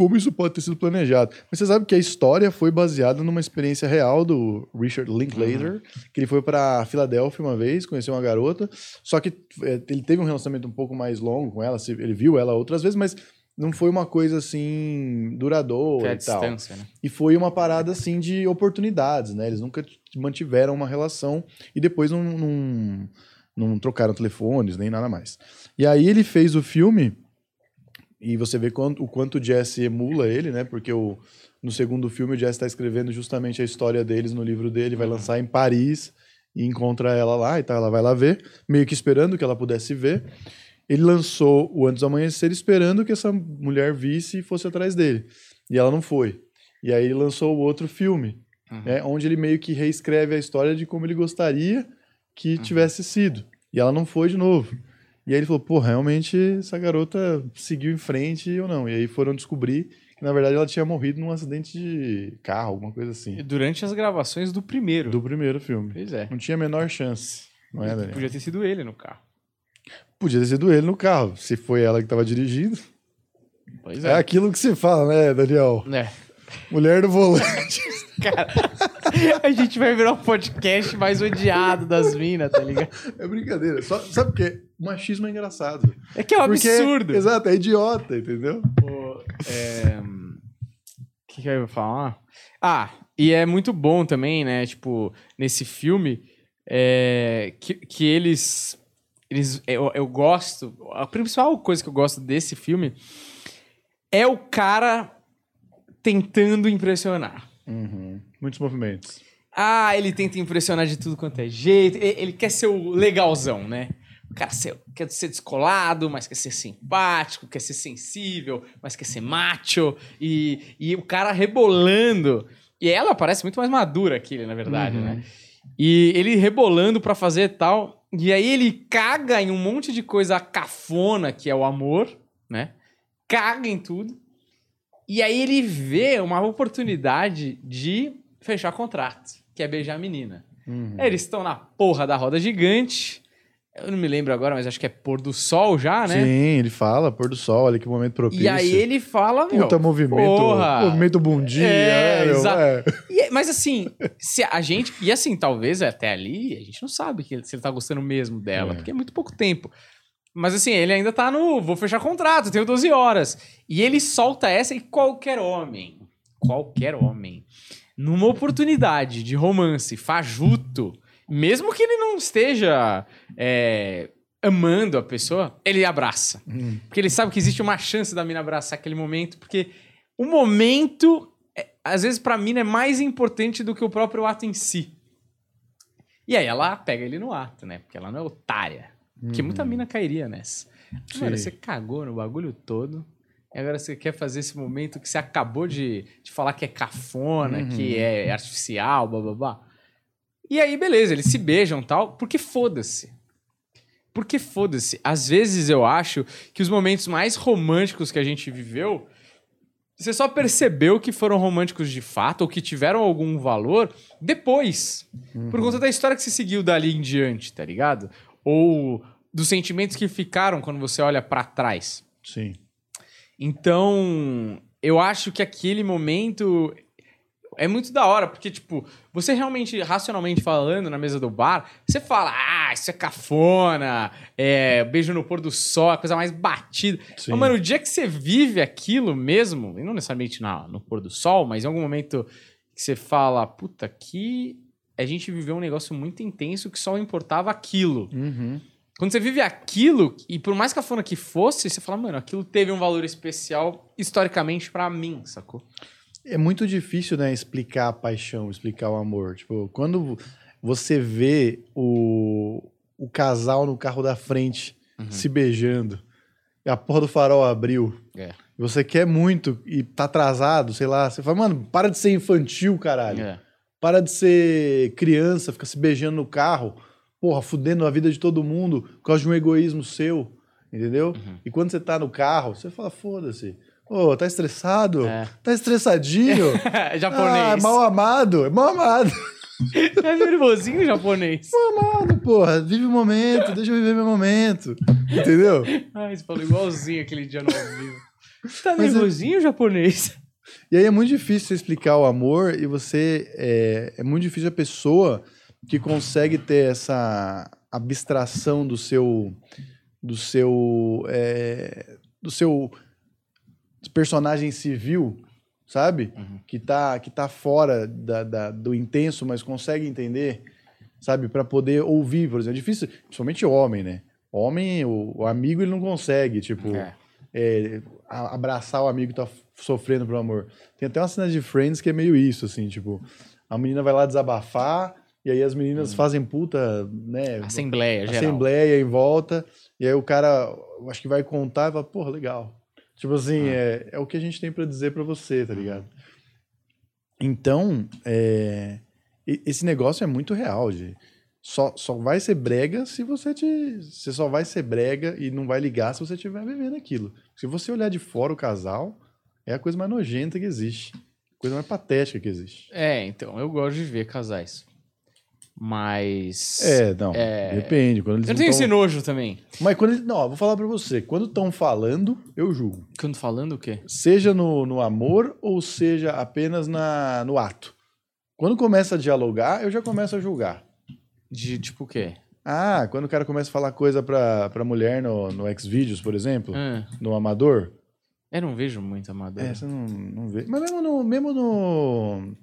Como isso pode ter sido planejado. Mas você sabe que a história foi baseada numa experiência real do Richard Linklater, Uhum. que ele foi pra Filadélfia uma vez, conheceu uma garota, só que é, ele teve um relacionamento um pouco mais longo com ela, se- ele viu ela outras vezes, mas não foi uma coisa assim duradoura é e tal. né? E foi uma parada assim de oportunidades, né? Eles nunca mantiveram uma relação e depois não, não, não trocaram telefones nem nada mais. E aí ele fez o filme e você vê quanto, o quanto o Jesse emula ele, né? Porque o, no segundo filme o Jesse está escrevendo justamente a história deles no livro dele, vai lançar em Paris e encontra ela lá e tal, ela vai lá ver, meio que esperando que ela pudesse ver. Ele lançou o Antes do Amanhecer esperando que essa mulher visse e fosse atrás dele. E ela não foi. E aí ele lançou o outro filme, Uhum. né, onde ele meio que reescreve a história de como ele gostaria que Uhum. tivesse sido. E ela não foi de novo. E aí ele falou, pô, realmente essa garota seguiu em frente ou não. E aí foram descobrir que, na verdade, ela tinha morrido num acidente de carro, alguma coisa E assim. Durante as gravações do primeiro. Do primeiro filme. Pois é. Não tinha a menor chance. Não é, Daniel? Podia ter sido ele no carro. Podia ter sido ele no carro, se foi ela que tava dirigindo. Pois É aquilo que se fala, né, Daniel? É. Mulher do volante. Cara, a gente vai virar o podcast mais odiado das minas, tá ligado? É brincadeira. Só, sabe por quê? O machismo é engraçado. É que é um Porque- absurdo. Exato, é idiota, entendeu? O é, que, que eu ia falar? Ah, e é muito bom também, né? Tipo, nesse filme, é, que, que eles. eles eu, eu gosto. A principal coisa que eu gosto desse filme é o cara tentando impressionar. Muitos movimentos. Ah, ele tenta impressionar de tudo quanto é jeito. Ele quer ser o legalzão, né? O cara quer ser descolado, mas quer ser simpático, quer ser sensível, mas quer ser macho. E, e o cara rebolando. E ela parece muito mais madura que ele, na verdade, Uhum. né? E ele rebolando pra fazer tal. E aí ele caga em um monte de coisa cafona, que é o amor, né? Caga em tudo. E aí ele vê uma oportunidade de fechar contrato, que é beijar a menina. Uhum. Eles estão na porra da roda gigante. Eu não me lembro agora, mas acho que é pôr do sol já, né? Sim, ele fala, pôr do sol, olha que momento propício. E aí ele fala, meu, Puta movimento, porra. movimento bundinha. É, né, meu? exato. É. E- mas assim, se a gente. E assim, talvez até ali, a gente não sabe que ele- se ele tá gostando mesmo dela, É. porque é muito pouco tempo. Mas assim, ele ainda tá no. Vou fechar contrato, tenho 12 horas. E ele solta essa e qualquer homem, qualquer homem, numa oportunidade de romance fajuto, mesmo que ele não esteja é, amando a pessoa, ele abraça. Hum. Porque ele sabe que existe uma chance da mina abraçar aquele momento, porque o momento, é, às vezes, pra mina é mais importante do que o próprio ato em si. E aí ela pega ele no ato, né? Porque ela não é otária. Porque muita mina cairia nessa. Mano, Uhum. Sim. você cagou no bagulho todo. E agora você quer fazer esse momento que você acabou de, de falar que é cafona, Uhum. que é artificial, blá blá blá. E aí, beleza, eles se beijam e tal, porque foda-se. Porque foda-se. Às vezes eu acho que os momentos mais românticos que a gente viveu, você só percebeu que foram românticos de fato ou que tiveram algum valor depois. Por conta da história que se seguiu dali em diante, tá ligado? Ou dos sentimentos que ficaram quando você olha pra trás. Sim. Então, eu acho que aquele momento é muito da hora, porque, tipo, você realmente, racionalmente falando, na mesa do bar, você fala, ah, isso é cafona, é beijo no pôr do sol, a coisa mais batida. Sim. Mas, mano, o dia que você vive aquilo mesmo, e não necessariamente na, no pôr do sol, mas em algum momento que você fala, puta, aqui a gente viveu um negócio muito intenso que só importava aquilo. Uhum. Quando você vive aquilo, e por mais cafona que fosse, você fala, mano, aquilo teve um valor especial historicamente pra mim, sacou? É muito difícil, né, explicar a paixão, explicar o amor. Tipo, quando você vê o, o casal no carro da frente Uhum. se beijando, e a porra do farol abriu, É. e você quer muito e tá atrasado, sei lá, você fala, mano, para de ser infantil, caralho. É. Para de ser criança, fica se beijando no carro, porra, fudendo a vida de todo mundo por causa de um egoísmo seu, entendeu? Uhum. E quando você tá no carro, você fala, foda-se. Ô, tá estressado? É. Tá estressadinho? Ah, japonês. é mal amado, é mal amado. É nervosinho japonês. Mal amado, porra. Vive o momento, deixa eu viver meu momento. Entendeu? Ai, você falou igualzinho aquele dia no ao vivo. Tá Mas é- nervosinho japonês? E aí é muito difícil você explicar o amor e você. É, é muito difícil a pessoa que consegue ter essa abstração do seu. do seu. é, do seu personagem civil, sabe? Uhum. Que, tá, que tá fora da, da- do intenso, mas consegue entender, sabe? Pra poder ouvir, por exemplo. É difícil, principalmente o homem, né? Homem, o, o amigo, ele não consegue, tipo É. é, abraçar o amigo que tá sofrendo pelo amor. Tem até uma cena de Friends que é meio isso, assim, tipo, a menina vai lá desabafar, e aí as meninas fazem puta, né? Assembleia, geral. assembleia em volta, e aí o cara, acho que vai contar e fala, porra, legal. Tipo assim, é, é o que a gente tem pra dizer pra você, tá ligado? Então, é, esse negócio é muito real, de só, só vai ser brega se você te. Você só vai ser brega e não vai ligar se você estiver vivendo aquilo. Se você olhar de fora o casal, é a coisa mais nojenta que existe. Coisa mais patética que existe. É, então, eu gosto de ver casais. Mas. É, não. É. Depende. Quando eles Eu não tenho tão- esse nojo também. Mas quando eles. Não, vou falar pra você. Quando estão falando, eu julgo. Quando falando o quê? Seja no, no amor ou seja apenas na, no ato. Quando começa a dialogar, eu já começo a julgar. De tipo o quê? Ah, quando o cara começa a falar coisa pra, pra mulher no, no Xvideos, por exemplo, Ah, no amador. Eu não vejo muito amador. É, você não, não vê. Mas mesmo no. Mesmo no,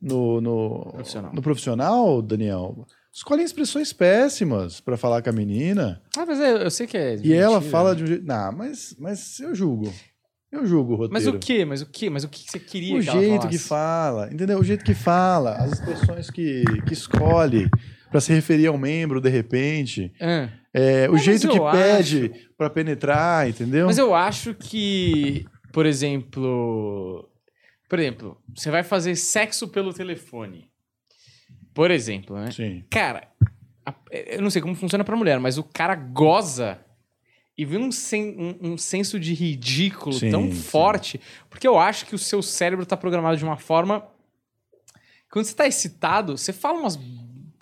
no, no Profissional. no profissional, Daniel, escolhem expressões péssimas pra falar com a menina. Ah, mas é, eu sei que é. E ela mentira. fala de um jeito. Não, mas, mas eu julgo. Eu julgo o roteiro. Mas o quê? Mas o quê? Mas o que você queria O que ela jeito que fala, entendeu? O jeito que fala, as expressões que, que escolhe pra se referir ao membro de repente, Ah. é, o jeito que eu pede pra penetrar, entendeu? Mas eu acho que, por exemplo. Por exemplo, você vai fazer sexo pelo telefone. Por exemplo, né? Sim. Cara, a- eu não sei como funciona pra mulher, mas o cara goza e vem um, sen- um- um senso de ridículo Sim, tão sim. forte, porque eu acho que o seu cérebro tá programado de uma forma. Quando você tá excitado, você fala umas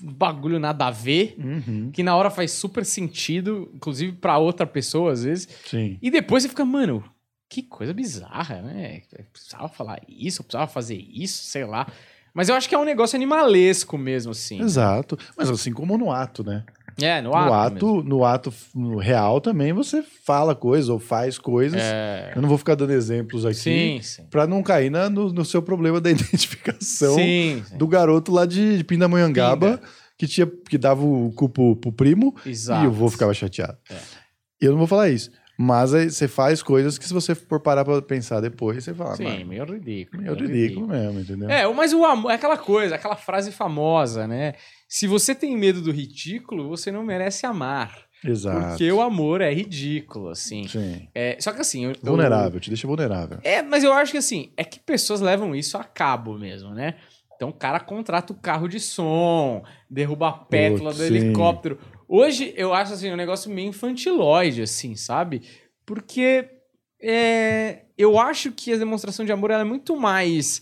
bagulho nada a ver, Uhum, que na hora faz super sentido, inclusive pra outra pessoa às vezes. sim. E depois você fica, mano, que coisa bizarra, né? Eu precisava falar isso, eu precisava fazer isso, sei lá. Mas eu acho que é um negócio animalesco mesmo, assim. Exato. Mas assim como no ato, né? É, no No ato. ato, no ato no real também você fala coisas ou faz coisas. É. Eu não vou ficar dando exemplos aqui pra não cair na- no, no seu problema da identificação sim, sim. do garoto lá de, de Pindamonhangaba que tinha que dava o cu pro, pro primo Exato. e o vô ficava chateado. É. Eu não vou falar isso. Mas aí você faz coisas que se você for parar pra pensar depois, você fala, Sim, mano, meio ridículo. meio ridículo mesmo, entendeu? É, mas o amor, é aquela coisa, aquela frase famosa, né? Se você tem medo do ridículo, você não merece amar. Exato. Porque o amor é ridículo, assim. Sim. É, só que assim. eu- eu- Vulnerável, te deixa vulnerável. É, mas eu acho que assim, é que pessoas levam isso a cabo mesmo, né? Então o cara contrata o carro de som, derruba a pétala Putz, do sim. helicóptero. Hoje eu acho assim um negócio meio infantilóide, assim, sabe? Porque é, eu acho que a demonstração de amor é muito mais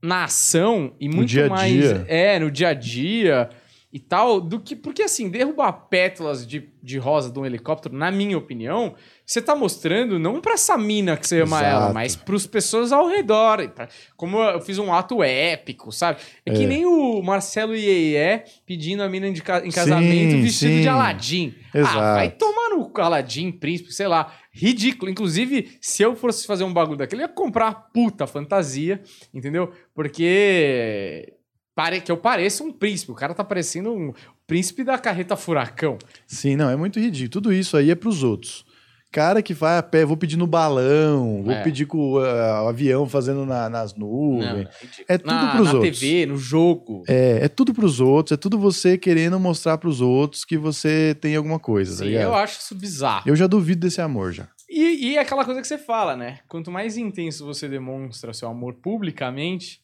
na ação e muito dia a mais dia. é no dia a dia e tal do que porque assim derrubar pétalas de, de rosa de um helicóptero na minha opinião você tá mostrando não pra essa mina que você ama Exato. ela mas pros pessoas ao redor pra- como eu fiz um ato épico sabe é, que É. nem o Marcelo Iê pedindo a mina de ca- em casamento Sim, vestido sim. de Aladim Exato. ah vai tomar no Aladim príncipe sei lá ridículo inclusive se eu fosse fazer um bagulho daquele eu ia comprar uma puta fantasia entendeu porque pare que eu pareça um príncipe. O cara tá parecendo um príncipe da carreta furacão. Sim, não, é muito ridículo. Tudo isso aí é pros outros. Cara que vai a pé, vou pedir no balão, vou É. pedir com ah, o avião fazendo na- nas nuvens. ridículo. É tudo na, pros na outros. TV, no jogo. É, é tudo pros outros, é tudo você querendo mostrar pros outros que você tem alguma coisa, tá Sim, ligado? eu acho isso bizarro. Eu já duvido desse amor já. E, e é aquela coisa que você fala, né? Quanto mais intenso você demonstra seu amor publicamente,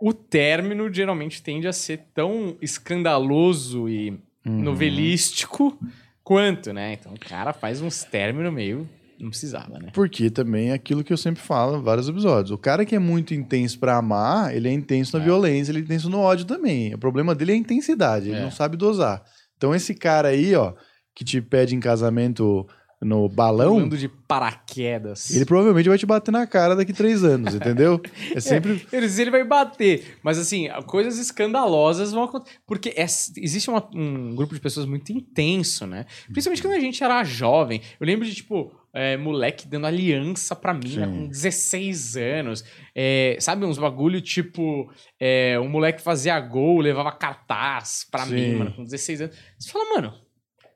o término geralmente tende a ser tão escandaloso e Uhum. novelístico quanto, né? Então o cara faz uns términos meio. Não precisava, né? Porque também é aquilo que eu sempre falo em vários episódios. O cara que é muito intenso pra amar, ele é intenso na É. violência, ele é intenso no ódio também. O problema dele é a intensidade, ele É. não sabe dosar. Então esse cara aí, ó, que te pede em casamento no balão, Pulando de paraquedas. ele provavelmente vai te bater na cara daqui três anos, entendeu? É sempre. Ele, ele vai bater. Mas assim, coisas escandalosas vão acontecer. Porque é- existe uma- um grupo de pessoas muito intenso, né? Principalmente quando a gente era jovem. Eu lembro de, tipo, é, moleque dando aliança pra mina Sim. com 16 anos. É, sabe, uns bagulho tipo. É, um moleque fazia gol, levava cartaz pra Sim. mim, mano, com 16 anos. Você fala, mano.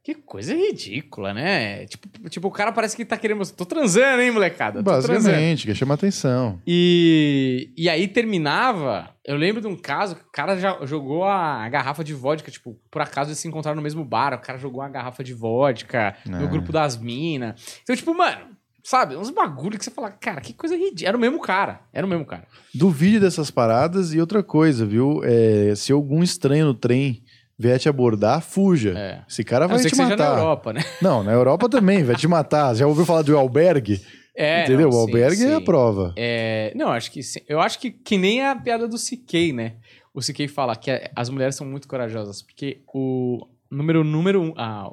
Que coisa ridícula, né? Tipo, tipo, o cara parece que tá querendo. Tô transando, hein, molecada? Tô. Basicamente, quer chamar atenção. E, e aí terminava. Eu lembro de um caso que o cara já jogou a garrafa de vodka, tipo, por acaso eles se encontraram no mesmo bar, o cara jogou a garrafa de vodka no É. grupo das minas. Então, tipo, mano, sabe, uns bagulho que você fala, cara, que coisa ridícula. Era o mesmo cara, era o mesmo cara. Duvide dessas paradas e outra coisa, viu? É, se algum estranho no trem vier te abordar, fuja. É. Esse cara A vai te que seja matar. na Europa, né? Não, na Europa também, vai te matar. Já ouviu falar do albergue? É, Entendeu? não, o sim, albergue é a sim. prova. É, não, acho que sim. eu acho que, que nem a piada do CK, né? o CK fala que é- as mulheres são muito corajosas, porque o número número um, a,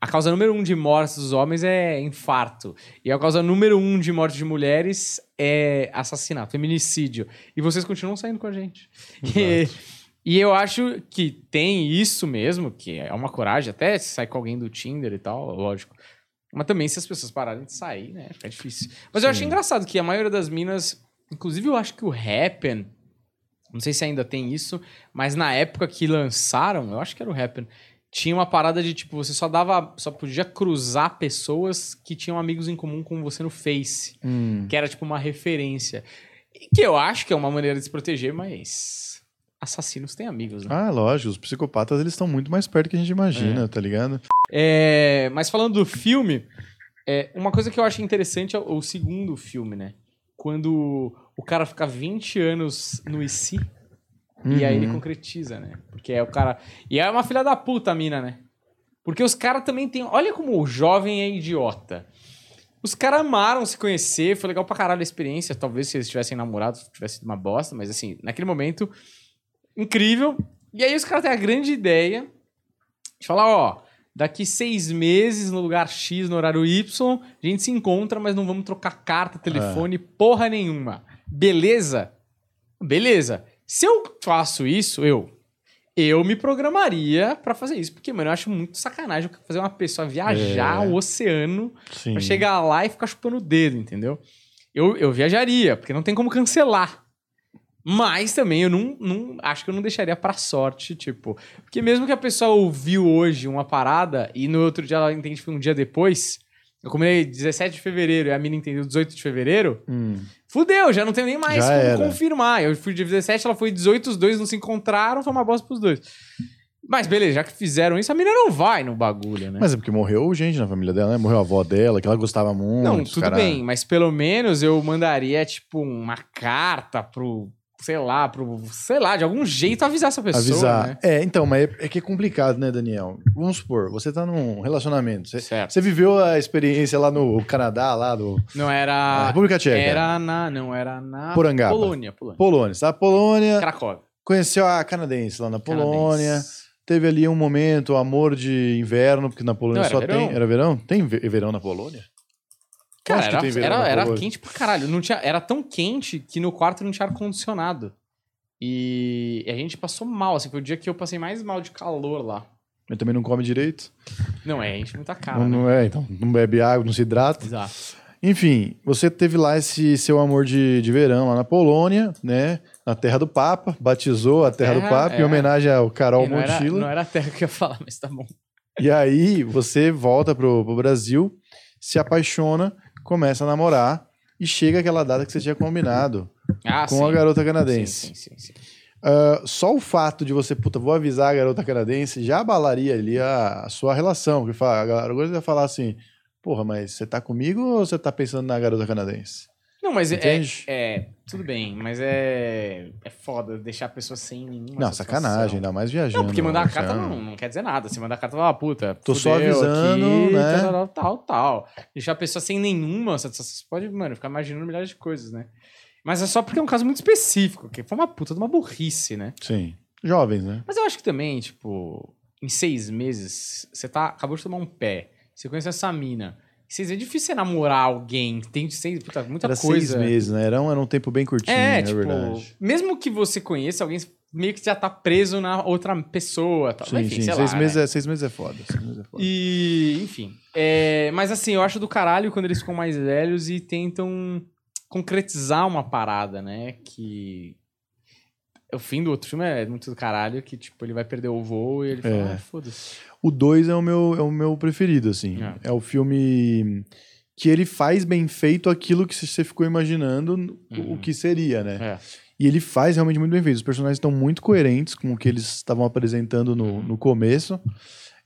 a causa número um de mortes dos homens é infarto. E a causa número um de mortes de mulheres é assassinato, feminicídio. E vocês continuam saindo com a gente. E, e eu acho que tem isso mesmo, que é uma coragem, até se sair com alguém do Tinder e tal, lógico. Mas também se as pessoas pararem de sair, né? Fica difícil. Mas eu achei engraçado que a maioria das minas. Inclusive, eu acho que o Happen. Não sei se ainda tem isso, mas na época que lançaram, eu acho que era o Happen. Tinha uma parada de tipo, você só dava. Só podia cruzar pessoas que tinham amigos em comum com você no Face. Hum. Que era tipo uma referência. E que eu acho que é uma maneira de se proteger, mas. Assassinos têm amigos, né? Ah, lógico, os psicopatas eles estão muito mais perto que a gente imagina, tá ligado? É, mas falando do filme, é, uma coisa que eu acho interessante é o, o segundo filme, né? Quando o cara fica 20 anos no IC e aí ele Uhum. concretiza, né? Porque é o cara. E é uma filha da puta a mina, né? Porque os caras também têm. Olha como o jovem é idiota. Os caras amaram se conhecer, foi legal pra caralho a experiência. Talvez se eles tivessem namorado, tivesse sido uma bosta, mas assim, naquele momento, incrível. E aí os caras têm a grande ideia de falar: ó, daqui seis meses, no lugar X, no horário Y, a gente se encontra, mas não vamos trocar carta, telefone, porra nenhuma. Beleza? Beleza. Se eu faço isso, eu. Eu me programaria pra fazer isso. Porque, mano, eu acho muito sacanagem fazer uma pessoa viajar É. o oceano Sim. pra chegar lá e ficar chupando o dedo, entendeu? Eu, eu viajaria, porque não tem como cancelar. Mas também eu não, não acho que eu não deixaria pra sorte, tipo. Porque mesmo que a pessoa ouviu hoje uma parada e no outro dia ela entende que foi um dia depois, eu combinei 17 de fevereiro e a mina entendeu 18 de fevereiro, Hum. fudeu, já não tenho nem mais Já como era. confirmar. Eu fui dia 17, ela foi 18, os dois não se encontraram, foi uma bosta pros dois. Mas beleza, já que fizeram isso, a mina não vai no bagulho, né? Mas é porque morreu gente na família dela, né? Morreu a avó dela, que ela gostava muito. Não, tudo cara- bem, mas pelo menos eu mandaria, tipo, uma carta pro, sei lá, pro, sei lá, de algum jeito avisar essa pessoa, Avisar. né? É, então, mas é, é que é complicado, né, Daniel? Vamos supor, você tá num relacionamento. Você, Certo. você viveu a experiência lá no Canadá, lá do. Não era... República Tcheca. Era na... Não, era na... Porangaba. Polônia, Polônia. Polônia. Você tá na Polônia, Cracóvia. conheceu a canadense lá na Polônia. Canadense. Teve ali um momento, amor de inverno, porque na Polônia Não, só verão. tem. Era verão? Tem ve- verão na Polônia? Cara, era, era, era quente pra caralho. Não tinha, era tão quente que no quarto não tinha ar-condicionado. E a gente passou mal, assim, foi o dia que eu passei mais mal de calor lá. Ele também não come direito. Não, é, enche muita cara, não, né? não é, então. Não bebe água, não se hidrata. Exato. Enfim, você teve lá esse seu amor de, de verão lá na Polônia, né? Na terra do Papa, batizou a terra, do Terra, Papa, em é. homenagem ao Carol não, era, não era a terra que eu ia falar, mas tá bom. E aí você volta pro, pro Brasil, se apaixona, começa a namorar e chega aquela data que você tinha combinado Ah, com sim. a garota canadense. Sim, sim, sim, sim. Ah, só o fato de você, puta, vou avisar a garota canadense já abalaria ali a, a sua relação. Que fala, a garota ia falar assim: porra, mas você tá comigo ou você tá pensando na garota canadense? Não, mas é, é. Tudo bem, mas é. É foda deixar a pessoa sem nenhuma. Não, satisfação. sacanagem, ainda mais viajando. Não, porque mandar a no carta não, não quer dizer nada. Se mandar a carta, fala, ah, puta, Tô só avisando, aqui, né? Tal, tal, tal, tal. Deixar a pessoa sem nenhuma satisfação. Você pode, mano, ficar imaginando milhares de coisas, né? Mas é só porque é um caso muito específico, que foi uma puta de uma burrice, né? Sim. Jovens, né? Mas eu acho que também, tipo, em seis meses, você tá, acabou de tomar um pé, você conhece essa mina. Seis é difícil você namorar alguém, tem seis, puta, muita Era coisa. seis meses, né? Era um, era um tempo bem curtinho, É, é, tipo, verdade. mesmo que você conheça alguém, meio que já tá preso na outra pessoa. Tal. Sim, enfim, sim. sei Seis, lá, meses né? é, seis meses é foda. Seis meses é foda. E, enfim. É, mas assim, eu acho do caralho quando eles ficam mais velhos e tentam concretizar uma parada, né? Que. O fim do outro filme é muito do caralho, que, tipo, ele vai perder o voo e ele fala, É. ah, foda-se. O 2 é o meu, é o meu preferido, assim. É. É. o filme que ele faz bem feito aquilo que você ficou imaginando Uhum. o que seria, né? É. E ele faz realmente muito bem feito. Os personagens estão muito coerentes com o que eles estavam apresentando no, no começo.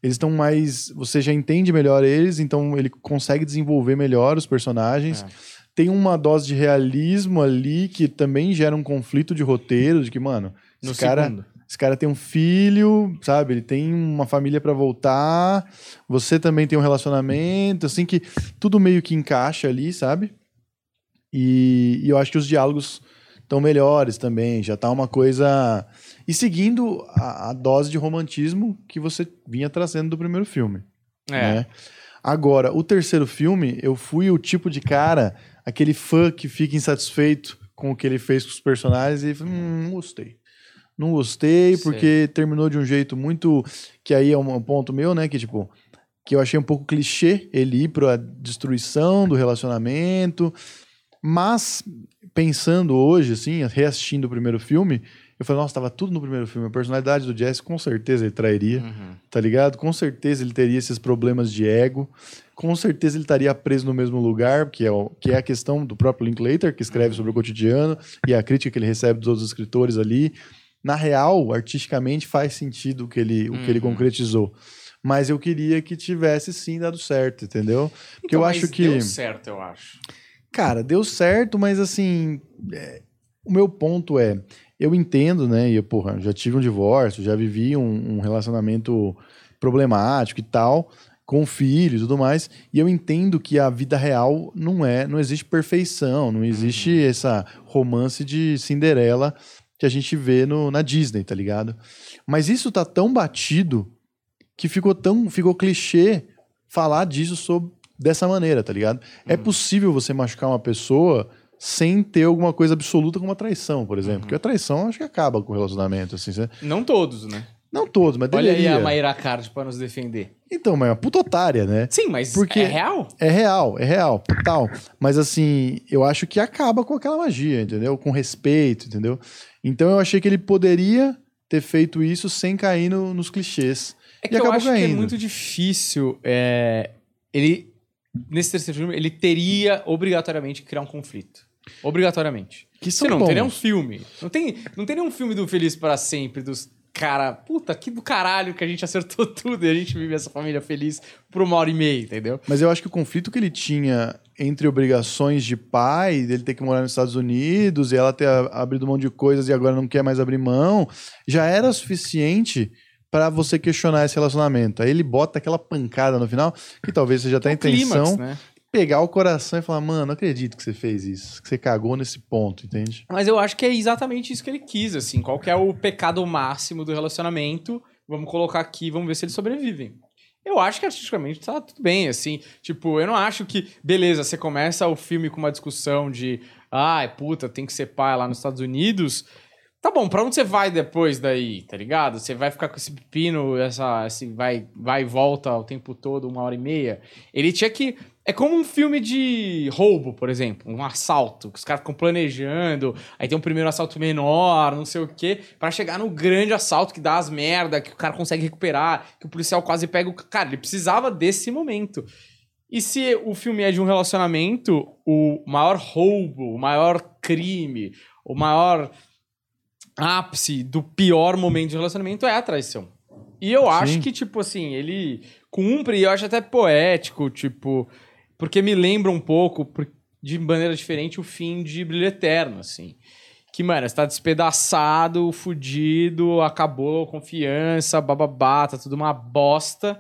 Eles estão mais. Você já entende melhor eles, então ele consegue desenvolver melhor os personagens. É. Tem uma dose de realismo ali que também gera um conflito de roteiro, de que, mano, No esse cara, segundo. esse cara tem um filho, sabe? Ele tem uma família pra voltar. Você também tem um relacionamento, assim que tudo meio que encaixa ali, sabe? E, e eu acho que os diálogos estão melhores também, já tá uma coisa. E seguindo a, a dose de romantismo que você vinha trazendo do primeiro filme. É. né? Agora, o terceiro filme, eu fui o tipo de cara, aquele fã que fica insatisfeito com o que ele fez com os personagens e fala, hum, não gostei. Não gostei, Sei. porque terminou de um jeito muito. Que aí é um ponto meu, né? Que tipo. Que eu achei um pouco clichê ele ir pra destruição do relacionamento. Mas, pensando hoje, assim, reassistindo o primeiro filme, eu falei, nossa, tava tudo no primeiro filme. A personalidade do Jesse, com certeza, ele trairia Uhum. tá ligado? Com certeza ele teria esses problemas de ego. Com certeza ele estaria preso no mesmo lugar, que é, o, que é a questão do próprio Linklater, que escreve sobre o cotidiano, e a crítica que ele recebe dos outros escritores ali. Na real, artisticamente, faz sentido o que ele, o que ele Uhum. concretizou. Mas eu queria que tivesse sim dado certo, entendeu? Porque Então, eu acho que. Deu certo, eu acho. Cara, deu certo, mas assim, é, o meu ponto é, eu entendo, né? E eu, porra, já tive um divórcio, já vivi um, um relacionamento problemático e tal, com filho e tudo mais, e eu entendo que a vida real não é, não existe perfeição, não existe essa romance de Cinderela que a gente vê no, na Disney, tá ligado? Mas isso tá tão batido que ficou tão, ficou clichê falar disso sob, dessa maneira, tá ligado? É possível você machucar uma pessoa sem ter alguma coisa absoluta como a traição, por exemplo. Porque a traição acho que acaba com o relacionamento, assim. você- Não todos, né? Não todos, mas Olha aí a Mayra Card pra nos defender. Então, mas é uma puta otária, né? Sim, mas Porque- é real? É real, é real, tal. Mas assim, eu acho que acaba com aquela magia, entendeu? Com respeito, entendeu? Então eu achei que ele poderia ter feito isso sem cair no- nos clichês. É E que eu acabou acho que é caindo. muito difícil. é, ele, nesse terceiro filme, ele teria obrigatoriamente que criar um conflito. Obrigatoriamente. Que Você são não bons. tem nenhum filme. Não tem, não tem nenhum filme do Feliz para Sempre, dos cara, puta, que do caralho que a gente acertou tudo e a gente vive essa família feliz por uma hora e meia, entendeu? Mas eu acho que o conflito que ele tinha entre obrigações de pai, dele ter que morar nos Estados Unidos e ela ter abrido mão de coisas e agora não quer mais abrir mão, já era suficiente pra você questionar esse relacionamento. Aí ele bota aquela pancada no final, que talvez seja até a É o clímax, intenção, né? Pegar o coração e falar, mano, não acredito que você fez isso, que você cagou nesse ponto, entende? Mas eu acho que é exatamente isso que ele quis, assim. Qual que é o pecado máximo do relacionamento? Vamos colocar aqui, vamos ver se eles sobrevivem. Eu acho que artisticamente tá tudo bem, assim. Tipo, eu não acho que, beleza, você começa o filme com uma discussão de, ai, puta, tem que ser pai lá nos Estados Unidos. Tá bom, pra onde você vai depois daí, tá ligado? Você vai ficar com esse pepino, essa, esse vai, vai e volta o tempo todo, uma hora e meia. Ele tinha que. É como um filme de roubo, por exemplo, um assalto, que os caras ficam planejando, aí tem um primeiro assalto menor, não sei o quê, pra chegar no grande assalto que dá as merda, que o cara consegue recuperar, que o policial quase pega o. Cara, ele precisava desse momento. E se o filme é de um relacionamento, o maior roubo, o maior crime, o maior ápice do pior momento de relacionamento é a traição. E eu acho Sim. que, tipo assim, ele cumpre, e eu acho até poético, tipo, porque me lembra um pouco, de maneira diferente, o fim de Brilho Eterno, assim. Que, mano, você tá despedaçado, fudido, acabou confiança, bababá, tá tudo uma bosta.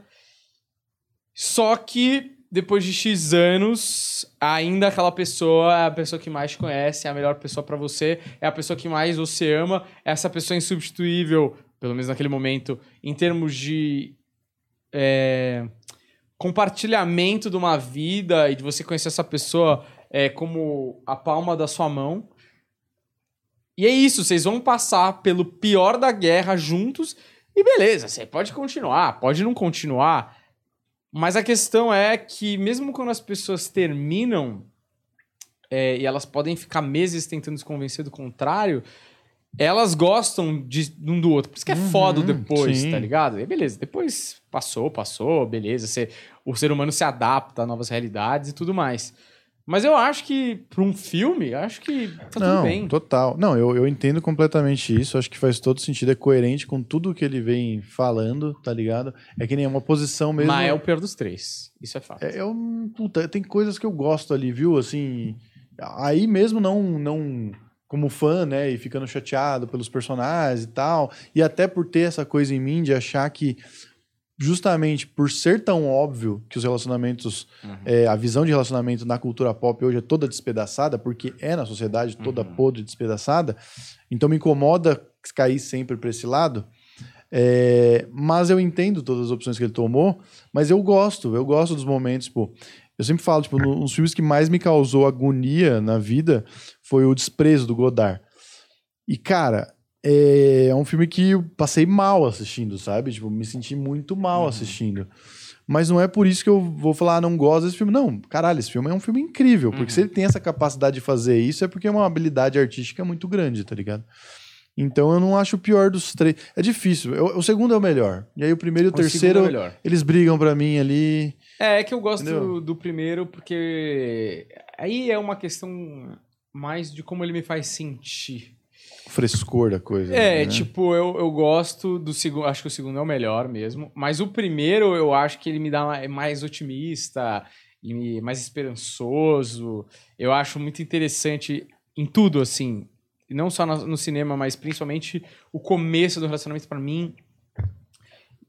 Só que depois de X anos, ainda aquela pessoa é a pessoa que mais te conhece, é a melhor pessoa pra você, é a pessoa que mais você ama, é essa pessoa insubstituível, pelo menos naquele momento, em termos de é, compartilhamento de uma vida e de você conhecer essa pessoa é, como a palma da sua mão. E é isso, vocês vão passar pelo pior da guerra juntos e beleza, você pode continuar, pode não continuar. Mas a questão é que, mesmo quando as pessoas terminam, é, e elas podem ficar meses tentando se convencer do contrário, elas gostam de um do outro. Por isso que é Uhum, foda depois, sim. tá ligado? E beleza, depois passou, passou, beleza. Você, o ser humano se adapta a novas realidades e tudo mais. Mas eu acho que, pra um filme, acho que tá não, tudo bem. total. Não, eu, eu entendo completamente isso. Acho que faz todo sentido, é coerente com tudo que ele vem falando, tá ligado? É que nem uma posição mesmo. Mas é o pior dos três. Isso é fato. É, eu, puta, tem coisas que eu gosto ali, viu? Assim, aí mesmo não, não como fã, né? E ficando chateado pelos personagens e tal. E até por ter essa coisa em mim de achar que justamente por ser tão óbvio que os relacionamentos, Uhum. é, a visão de relacionamento na cultura pop hoje é toda despedaçada, porque é na sociedade toda Uhum. podre despedaçada, então me incomoda cair sempre para esse lado. É, mas eu entendo todas as opções que ele tomou, mas eu gosto, eu gosto dos momentos, pô. Eu sempre falo, tipo, um dos filmes que mais me causou agonia na vida foi o Desprezo do Godard. E, cara, é, é um filme que eu passei mal assistindo, sabe? Tipo, me senti muito mal Uhum. assistindo. Mas não é por isso que eu vou falar, ah, não gosto desse filme. Não, caralho, esse filme é um filme incrível. Porque Uhum. se ele tem essa capacidade de fazer isso, é porque é uma habilidade artística muito grande, tá ligado? Então eu não acho o pior dos três. É difícil. Eu- o segundo é o melhor. E aí o primeiro e o, O segundo terceiro, é eles brigam pra mim ali. É, é que eu gosto Entendeu? do primeiro porque aí é uma questão mais de como ele me faz sentir. Frescor da coisa. É, né? tipo, eu, eu gosto do segundo, acho que o segundo é o melhor mesmo, mas o primeiro eu acho que ele me dá é mais otimista e mais esperançoso. Eu acho muito interessante em tudo, assim, não só no, no cinema, mas principalmente o começo do relacionamento pra mim.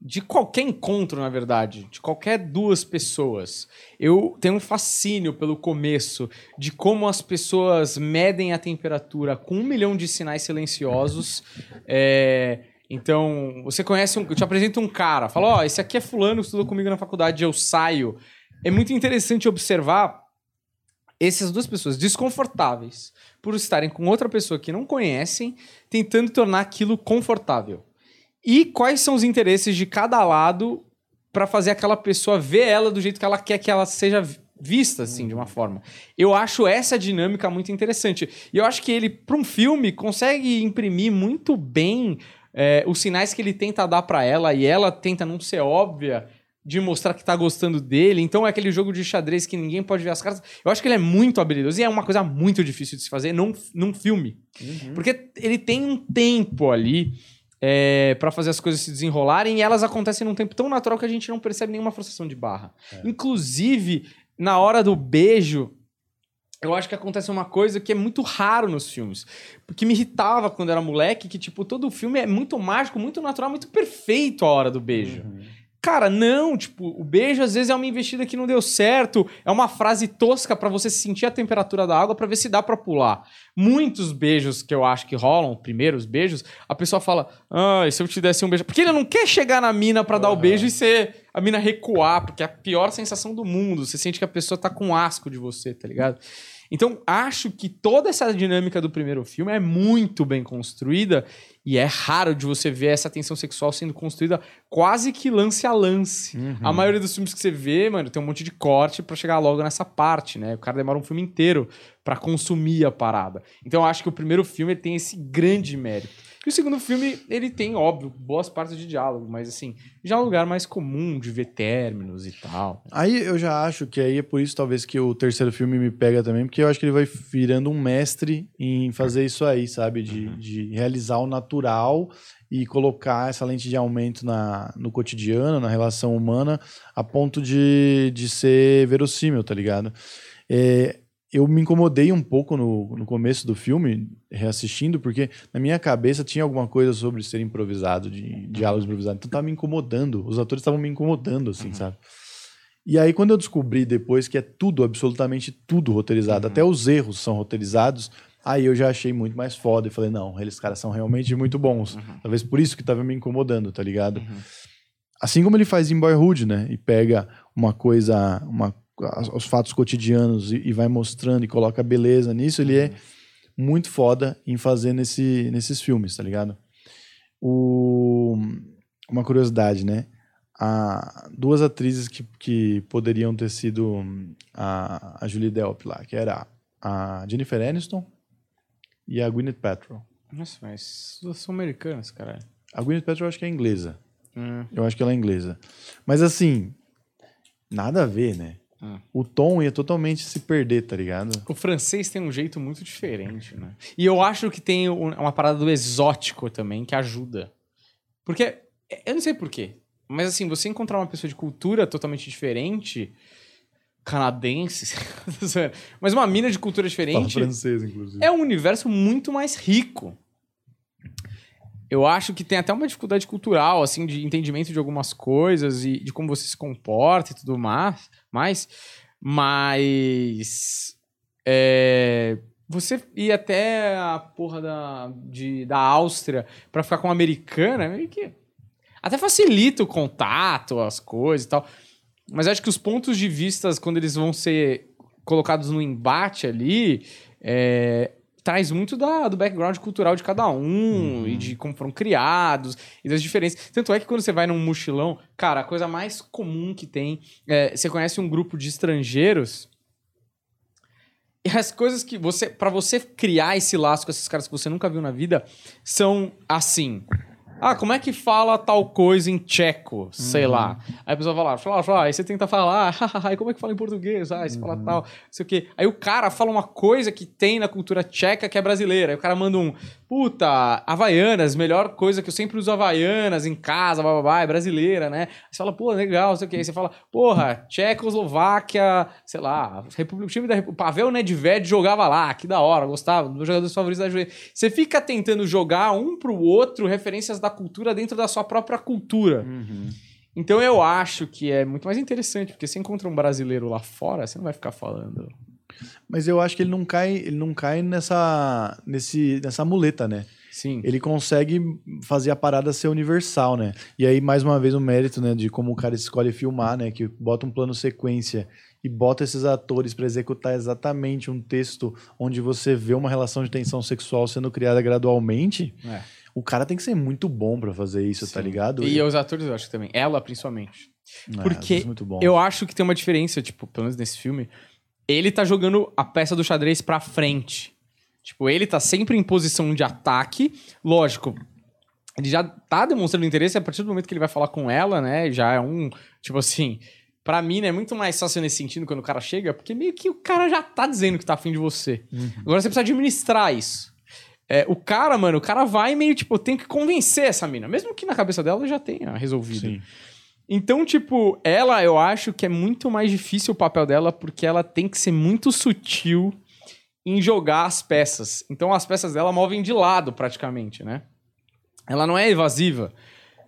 De qualquer encontro, na verdade, de qualquer duas pessoas, eu tenho um fascínio pelo começo de como as pessoas medem a temperatura com um milhão de sinais silenciosos. É, então, você conhece um. Eu te apresento um cara, fala: Ó, esse aqui é Fulano, estudou comigo na faculdade, eu saio. É muito interessante observar essas duas pessoas desconfortáveis por estarem com outra pessoa que não conhecem, tentando tornar aquilo confortável. E quais são os interesses de cada lado para fazer aquela pessoa ver ela do jeito que ela quer que ela seja vi- vista, assim, de uma forma. Eu acho essa dinâmica muito interessante. E eu acho que ele, para um filme, consegue imprimir muito bem é, os sinais que ele tenta dar para ela e ela tenta não ser óbvia de mostrar que tá gostando dele. Então é aquele jogo de xadrez que ninguém pode ver as cartas. Eu acho que ele é muito habilidoso e é uma coisa muito difícil de se fazer num, num filme. Porque ele tem um tempo ali é, para fazer as coisas se desenrolarem e elas acontecem num tempo tão natural que a gente não percebe nenhuma frustração de barra. Inclusive, na hora do beijo, eu acho que acontece uma coisa que é muito raro nos filmes. Porque me irritava quando era moleque, que, tipo, todo filme é muito mágico, muito natural, muito perfeito a hora do beijo. Cara, não, tipo, o beijo às vezes é uma investida que não deu certo, é uma frase tosca pra você sentir a temperatura da água pra ver se dá pra pular. Muitos beijos que eu acho que rolam, primeiros beijos, a pessoa fala: "Ah, e se eu te desse um beijo?" Porque ele não quer chegar na mina pra dar o beijo e ser a mina recuar, porque é a pior sensação do mundo. Você sente que a pessoa tá com asco de você, tá ligado? Então, acho que toda essa dinâmica do primeiro filme é muito bem construída e é raro de você ver essa tensão sexual sendo construída quase que lance a lance. A maioria dos filmes que você vê, mano, tem um monte de corte pra chegar logo nessa parte, né? O cara demora um filme inteiro pra consumir a parada. Então, eu acho que o primeiro filme tem esse grande mérito. E o segundo filme, ele tem, óbvio, boas partes de diálogo, mas assim, já é um lugar mais comum de ver términos e tal. Aí eu já acho que aí é por isso talvez que o terceiro filme me pega também, porque eu acho que ele vai virando um mestre em fazer isso aí, sabe? De, de realizar o natural e colocar essa lente de aumento na, no cotidiano, na relação humana, a ponto de, de ser verossímil, tá ligado? É, eu me incomodei um pouco no, no começo do filme, reassistindo, porque na minha cabeça tinha alguma coisa sobre ser improvisado, de diálogos improvisados. Então tava me incomodando. Os atores estavam me incomodando, assim, sabe? E aí, quando eu descobri depois que é tudo, absolutamente tudo roteirizado, até os erros são roteirizados, aí eu já achei muito mais foda e falei, não, eles caras são realmente muito bons. Talvez por isso que tava me incomodando, tá ligado? Assim como ele faz em Boyhood, né? E pega uma coisa, uma, as- os fatos cotidianos e, e vai mostrando e coloca beleza nisso, ele é muito foda em fazer nesse, nesses filmes, tá ligado? O, uma curiosidade, né? A, duas atrizes que, que poderiam ter sido hum, a, a Julie Delp lá, que era a Jennifer Aniston e a Gwyneth Paltrow. Nossa, mas elas são americanas, caralho. A Gwyneth Paltrow eu acho que é inglesa. Hum. Eu acho que ela é inglesa. Mas assim, nada a ver, né? Hum. O tom ia totalmente se perder, tá ligado? O francês tem um jeito muito diferente, né? E eu acho que tem um- uma parada do exótico também que ajuda. Porque, eu não sei porquê, mas assim, você encontrar uma pessoa de cultura totalmente diferente, canadense, mas uma mina de cultura Fala diferente, francês, inclusive. é um universo muito mais rico. Eu acho que tem até uma dificuldade cultural, assim, de entendimento de algumas coisas e de como você se comporta e tudo mais. mais mas. É, você ir até a porra da, de, da Áustria pra ficar com uma americana, meio que. Até facilita o contato, as coisas e tal. Mas acho que os pontos de vista, quando eles vão ser colocados no embate ali, é, traz muito da, do background cultural de cada um Uhum. e de como foram criados e das diferenças. Tanto é que quando você vai num mochilão, cara, a coisa mais comum que tem é você conhece um grupo de estrangeiros e as coisas que você, Pra você criar esse laço com esses caras que você nunca viu na vida, são assim. Ah, como é que fala tal coisa em tcheco? Sei lá. Aí a pessoa fala, fala, fala, aí você tenta falar, e como é que fala em português? Ah, aí você fala tal, sei o quê. Aí o cara fala uma coisa que tem na cultura tcheca que é brasileira. Aí o cara manda um, puta, Havaianas, melhor coisa que eu sempre uso Havaianas em casa, blá, blá, blá, é brasileira, né? Aí você fala, pô, legal, sei o quê. Aí você fala, porra, Tchecoslováquia, sei lá, República, o time da República, Pavel Nedved jogava lá, que da hora, gostava, dos meus jogadores favoritos da Juventus. Você fica tentando jogar um pro outro referências da cultura dentro da sua própria cultura. Uhum. Então eu acho que é muito mais interessante, porque você encontra um brasileiro lá fora, você não vai ficar falando. Mas eu acho que ele não cai, ele não cai nessa, nesse, nessa muleta, né? Sim. Ele consegue fazer a parada ser universal, né? E aí, mais uma vez, o mérito, né, de como o cara escolhe filmar, né? Que bota um plano sequência e bota esses atores para executar exatamente um texto onde você vê uma relação de tensão sexual sendo criada gradualmente. É. O cara tem que ser muito bom para fazer isso, tá Sim. ligado? E os atores, eu acho que também. Ela, principalmente. É, porque bom. Eu acho que tem uma diferença, tipo, pelo menos nesse filme. Ele tá jogando a peça do xadrez pra frente. Tipo, ele tá sempre em posição de ataque. Lógico, ele já tá demonstrando interesse a partir do momento que ele vai falar com ela, né? Já é um, tipo assim... Pra mim, né, é muito mais fácil nesse sentido quando o cara chega, porque meio que o cara já tá dizendo que tá afim de você. Uhum. Agora você precisa administrar isso. É, o cara, mano, o cara vai meio, tipo, tem que convencer essa mina. Mesmo que na cabeça dela já tenha resolvido. Sim. Então, tipo, ela eu acho que é muito mais difícil o papel dela porque ela tem que ser muito sutil em jogar as peças. Então, as peças dela movem de lado praticamente, né? Ela não é evasiva,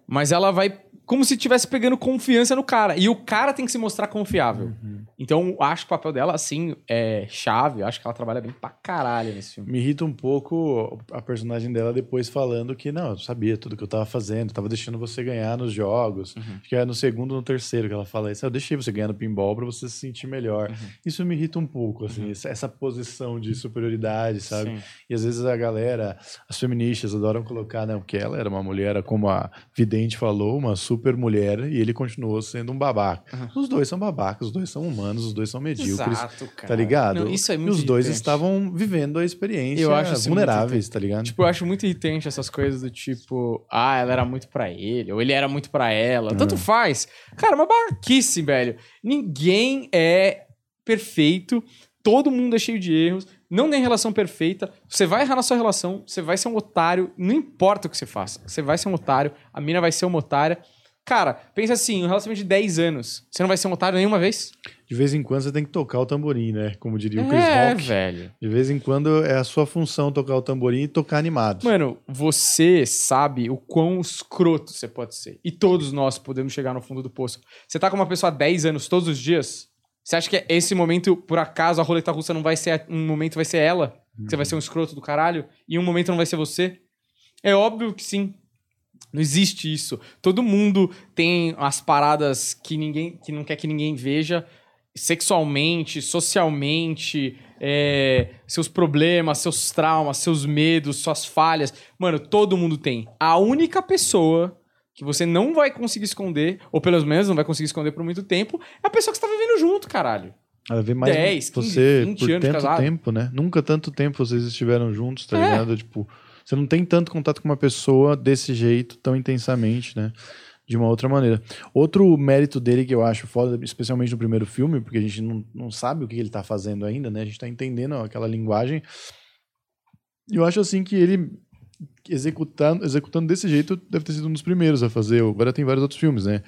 mas ela vai como se estivesse pegando confiança no cara. E o cara tem que se mostrar confiável. Então, eu acho que o papel dela, assim, é chave. Acho que ela trabalha bem pra caralho nesse filme. Me irrita um pouco a personagem dela depois falando que não, eu sabia tudo que eu tava fazendo, tava deixando você ganhar nos jogos. Uhum. Acho que é no segundo ou no terceiro que ela fala isso. Eu deixei você ganhar no pinball pra você se sentir melhor. Uhum. Isso me irrita um pouco, assim, essa- essa posição de superioridade, sabe? Sim. E às vezes a galera, as feministas adoram colocar, né? Porque ela era uma mulher, como a vidente falou, uma super mulher, e ele continuou sendo um babaca. Os dois são babacas, os dois são humanos, os dois são medíocres. Exato, cara. Tá ligado? Não, isso é e muito os dois irritante. estavam vivendo a experiência Eu acho vulneráveis, tá ligado? Tipo, eu acho muito irritante essas coisas do tipo, ah, ela era muito pra ele, ou ele era muito pra ela. Tanto É. faz. Cara, uma babaquice, velho. Ninguém é perfeito, todo mundo é cheio de erros, não tem relação perfeita. Você vai errar na sua relação, você vai ser um otário, não importa o que você faça. Você vai ser um otário, a mina vai ser uma otária. Cara, pensa assim, um relacionamento de 10 anos, você não vai ser um otário nenhuma vez? De vez em quando você tem que tocar o tamborim, né? Como diria o Chris é, Rock. velho. De vez em quando é a sua função tocar o tamborim e tocar animado. Mano, você sabe o quão escroto você pode ser. E todos nós podemos chegar no fundo do poço. Você tá com uma pessoa há 10 anos todos os dias? Você acha que esse momento, por acaso, a roleta russa não vai ser. Um momento vai ser ela? Que você vai ser um escroto do caralho? E um momento não vai ser você? É óbvio que sim. Não existe isso. Todo mundo tem as paradas que ninguém que não quer que ninguém veja sexualmente, socialmente, é, seus problemas, seus traumas, seus medos, suas falhas. Mano, todo mundo tem. A única pessoa que você não vai conseguir esconder, ou pelo menos não vai conseguir esconder por muito tempo, é a pessoa que você tá vivendo junto, caralho. Ela vê mais 10, 15, você 20 por anos tanto casado. tempo, né? Nunca tanto tempo vocês estiveram juntos, tá É. ligado? Tipo, você não tem tanto contato com uma pessoa desse jeito, tão intensamente, né? De uma outra maneira. Outro mérito dele que eu acho foda, especialmente no primeiro filme, porque a gente não, não sabe o que ele tá fazendo ainda, né? A gente tá entendendo aquela linguagem. Eu acho assim que ele executando, executando desse jeito deve ter sido um dos primeiros a fazer. Agora tem vários outros filmes, né?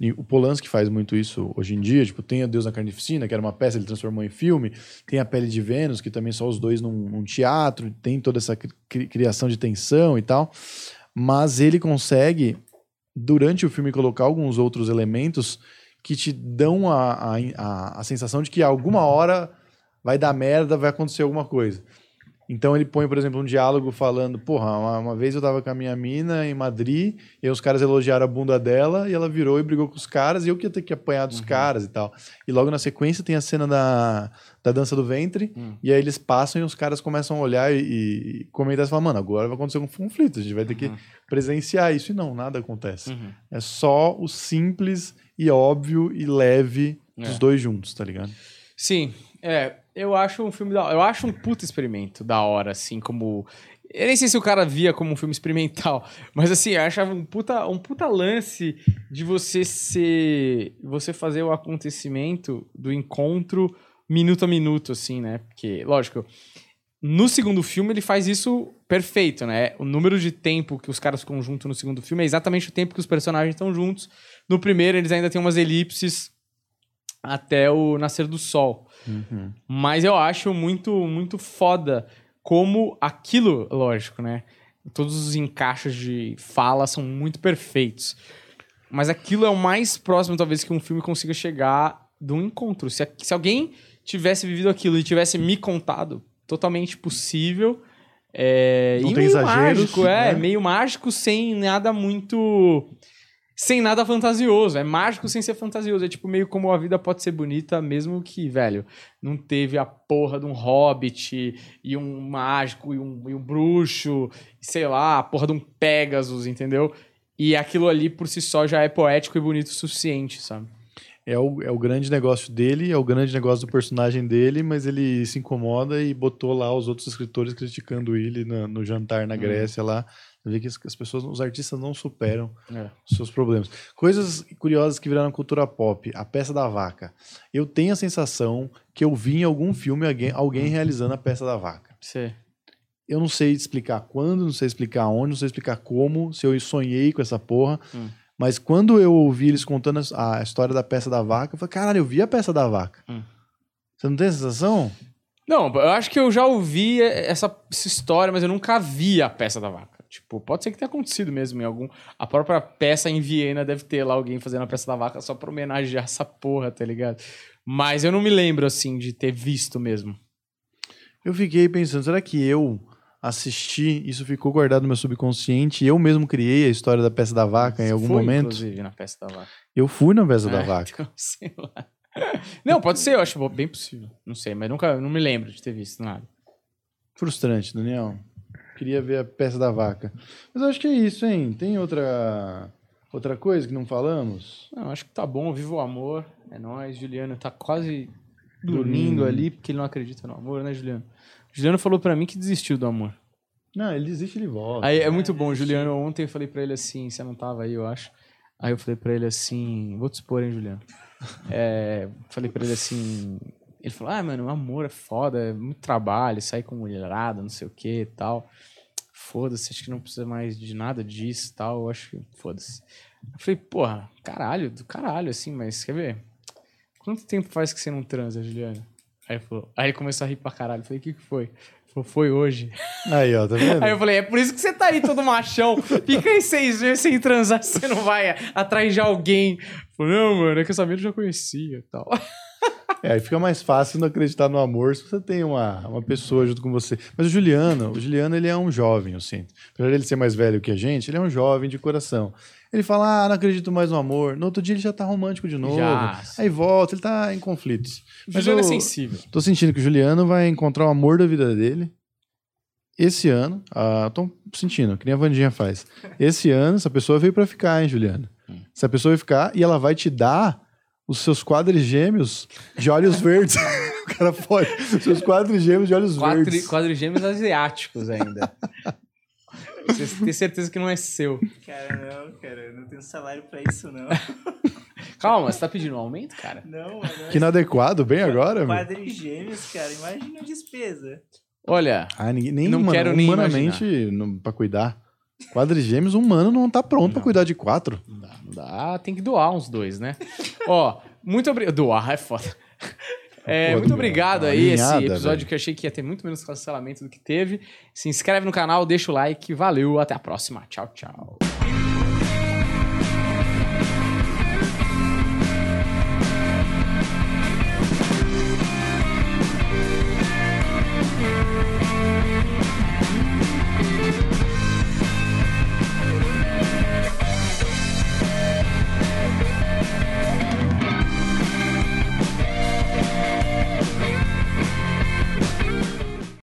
E o Polanski faz muito isso hoje em dia. Tipo, tem a Deus na Carnificina, que era uma peça, ele transformou em filme. Tem a Pele de Vênus, que também só os dois num, num teatro. Tem toda essa cri- criação de tensão e tal. Mas ele consegue, durante o filme, colocar alguns outros elementos que te dão a, a, a, a sensação de que alguma hora vai dar merda, vai acontecer alguma coisa. Então ele põe, por exemplo, um diálogo falando: Porra, uma, uma, vez eu tava com a minha mina em Madrid, e os caras elogiaram a bunda dela, e ela virou e brigou com os caras, e eu que ia ter que apanhar dos uhum. caras e tal. E logo na sequência tem a cena da, da dança do ventre, uhum. e aí eles passam e os caras começam a olhar e, e comentar e falar: Mano, agora vai acontecer um conflito, a gente vai ter que uhum. presenciar isso. E não, nada acontece. Uhum. É só o simples e óbvio e leve dos é. dois juntos, tá ligado? Sim, é, eu acho um filme da Eu acho um puta experimento da hora, assim, como. Eu nem sei se o cara via como um filme experimental, mas assim, eu achava um puta, um puta lance de você ser. Você fazer o acontecimento do encontro minuto a minuto, assim, né? Porque, lógico, no segundo filme ele faz isso perfeito, né? O número de tempo que os caras ficam juntos no segundo filme é exatamente o tempo que os personagens estão juntos. No primeiro, eles ainda têm umas elipses até o nascer do sol. Uhum. Mas eu acho muito, muito foda como aquilo, lógico, né? Todos os encaixes de fala são muito perfeitos. Mas aquilo é o mais próximo, talvez, que um filme consiga chegar de um encontro. Se, se alguém tivesse vivido aquilo e tivesse me contado, totalmente possível. É, Não e tem meio exageros, mágico, é, né? meio mágico sem nada muito sem nada fantasioso. É mágico sem ser fantasioso. É tipo meio como a vida pode ser bonita, mesmo que, velho, não teve a porra de um hobbit e um mágico e um, e um bruxo, sei lá, a porra de um Pegasus, entendeu? E aquilo ali por si só já é poético e bonito o suficiente, sabe? É o, é o grande negócio dele, é o grande negócio do personagem dele, mas ele se incomoda e botou lá os outros escritores criticando ele no, no jantar na hum. Grécia lá você vê que as pessoas, os artistas não superam é. os seus problemas. Coisas curiosas que viraram cultura pop. A peça da vaca. Eu tenho a sensação que eu vi em algum filme alguém, alguém realizando a peça da vaca. Sim. Eu não sei explicar quando, não sei explicar onde, não sei explicar como, se eu sonhei com essa porra. Hum. Mas quando eu ouvi eles contando a história da peça da vaca, eu falei, caralho, eu vi a peça da vaca. Hum. Você não tem a sensação? Não, eu acho que eu já ouvi essa, essa história, mas eu nunca vi a peça da vaca. Tipo, pode ser que tenha acontecido mesmo em algum. A própria peça em Viena deve ter lá alguém fazendo a peça da vaca só pra homenagear essa porra, tá ligado? Mas eu não me lembro, assim, de ter visto mesmo. Eu fiquei pensando, será que eu assisti, isso ficou guardado no meu subconsciente, e eu mesmo criei a história da peça da vaca Você em algum foi, momento? inclusive, na peça da vaca. Eu fui na peça é, da vaca. Então, sei lá. Não, pode ser, eu acho bem possível. Não sei, mas nunca, não me lembro de ter visto nada. Frustrante, Daniel. Queria ver a peça da vaca. Mas eu acho que é isso, hein? Tem outra outra coisa que não falamos? Não, acho que tá bom. Viva o amor. É nóis. Juliano tá quase dormindo ali porque ele não acredita no amor, né, Juliano? Juliano falou para mim que desistiu do amor. Não, ele desiste, ele volta. Aí é muito bom. Juliano, ontem eu falei para ele assim, você não tava aí, eu acho. Aí eu falei para ele assim, vou te expor, hein, Juliano. É, falei para ele assim, ele falou: Ah, mano, o amor é foda, é muito trabalho, sair com mulherada, não sei o que e tal. Foda-se, acho que não precisa mais de nada disso e tal. Eu acho que foda-se. Eu falei, porra, caralho, do caralho, assim, mas quer ver? Quanto tempo faz que você não transa, Juliana? Aí, falou, aí ele começou a rir pra caralho. Eu falei, o que, que foi? Ele falou, foi hoje. Aí, ó, tá vendo? Aí eu falei, é por isso que você tá aí todo machão. Fica aí seis meses sem transar, você não vai atrás de alguém. falei, não, mano, é que essa mina eu já conhecia e tal. É, aí fica mais fácil não acreditar no amor se você tem uma, uma pessoa junto com você. Mas o Juliano, o Juliano, ele é um jovem, eu sinto. Apesar ele ser mais velho que a gente, ele é um jovem de coração. Ele fala, ah, não acredito mais no amor. No outro dia ele já tá romântico de novo. Já. Aí volta, ele tá em conflitos. O Mas Juliano eu, é sensível. Tô sentindo que o Juliano vai encontrar o amor da vida dele. Esse ano, ah, tô sentindo, que nem a Vandinha faz. Esse ano, essa pessoa veio para ficar, hein, Juliano? Hum. Essa pessoa vai ficar e ela vai te dar os seus quadrigêmeos de olhos verdes. o cara pode. Seus quadrigêmeos de olhos Quadri, verdes. Quadrigêmeos asiáticos ainda. Você tem certeza que não é seu. Cara, não, cara. Eu não tenho salário pra isso, não. Calma, você tá pedindo um aumento, cara? Não, mano. Que inadequado, bem agora, Quadrigêmeos, cara. Imagina a despesa. Olha, ah, ninguém, nem não quero nem humanamente pra cuidar. Quadrigêmeos, um humano não tá pronto para cuidar de quatro. Não dá, não dá, tem que doar uns dois, né? Ó, muito obrigado. Doar é foda. É, muito do- obrigado aí, alinhada, esse episódio velho. que eu achei que ia ter muito menos cancelamento do que teve. Se inscreve no canal, deixa o like. Valeu, até a próxima. Tchau, tchau.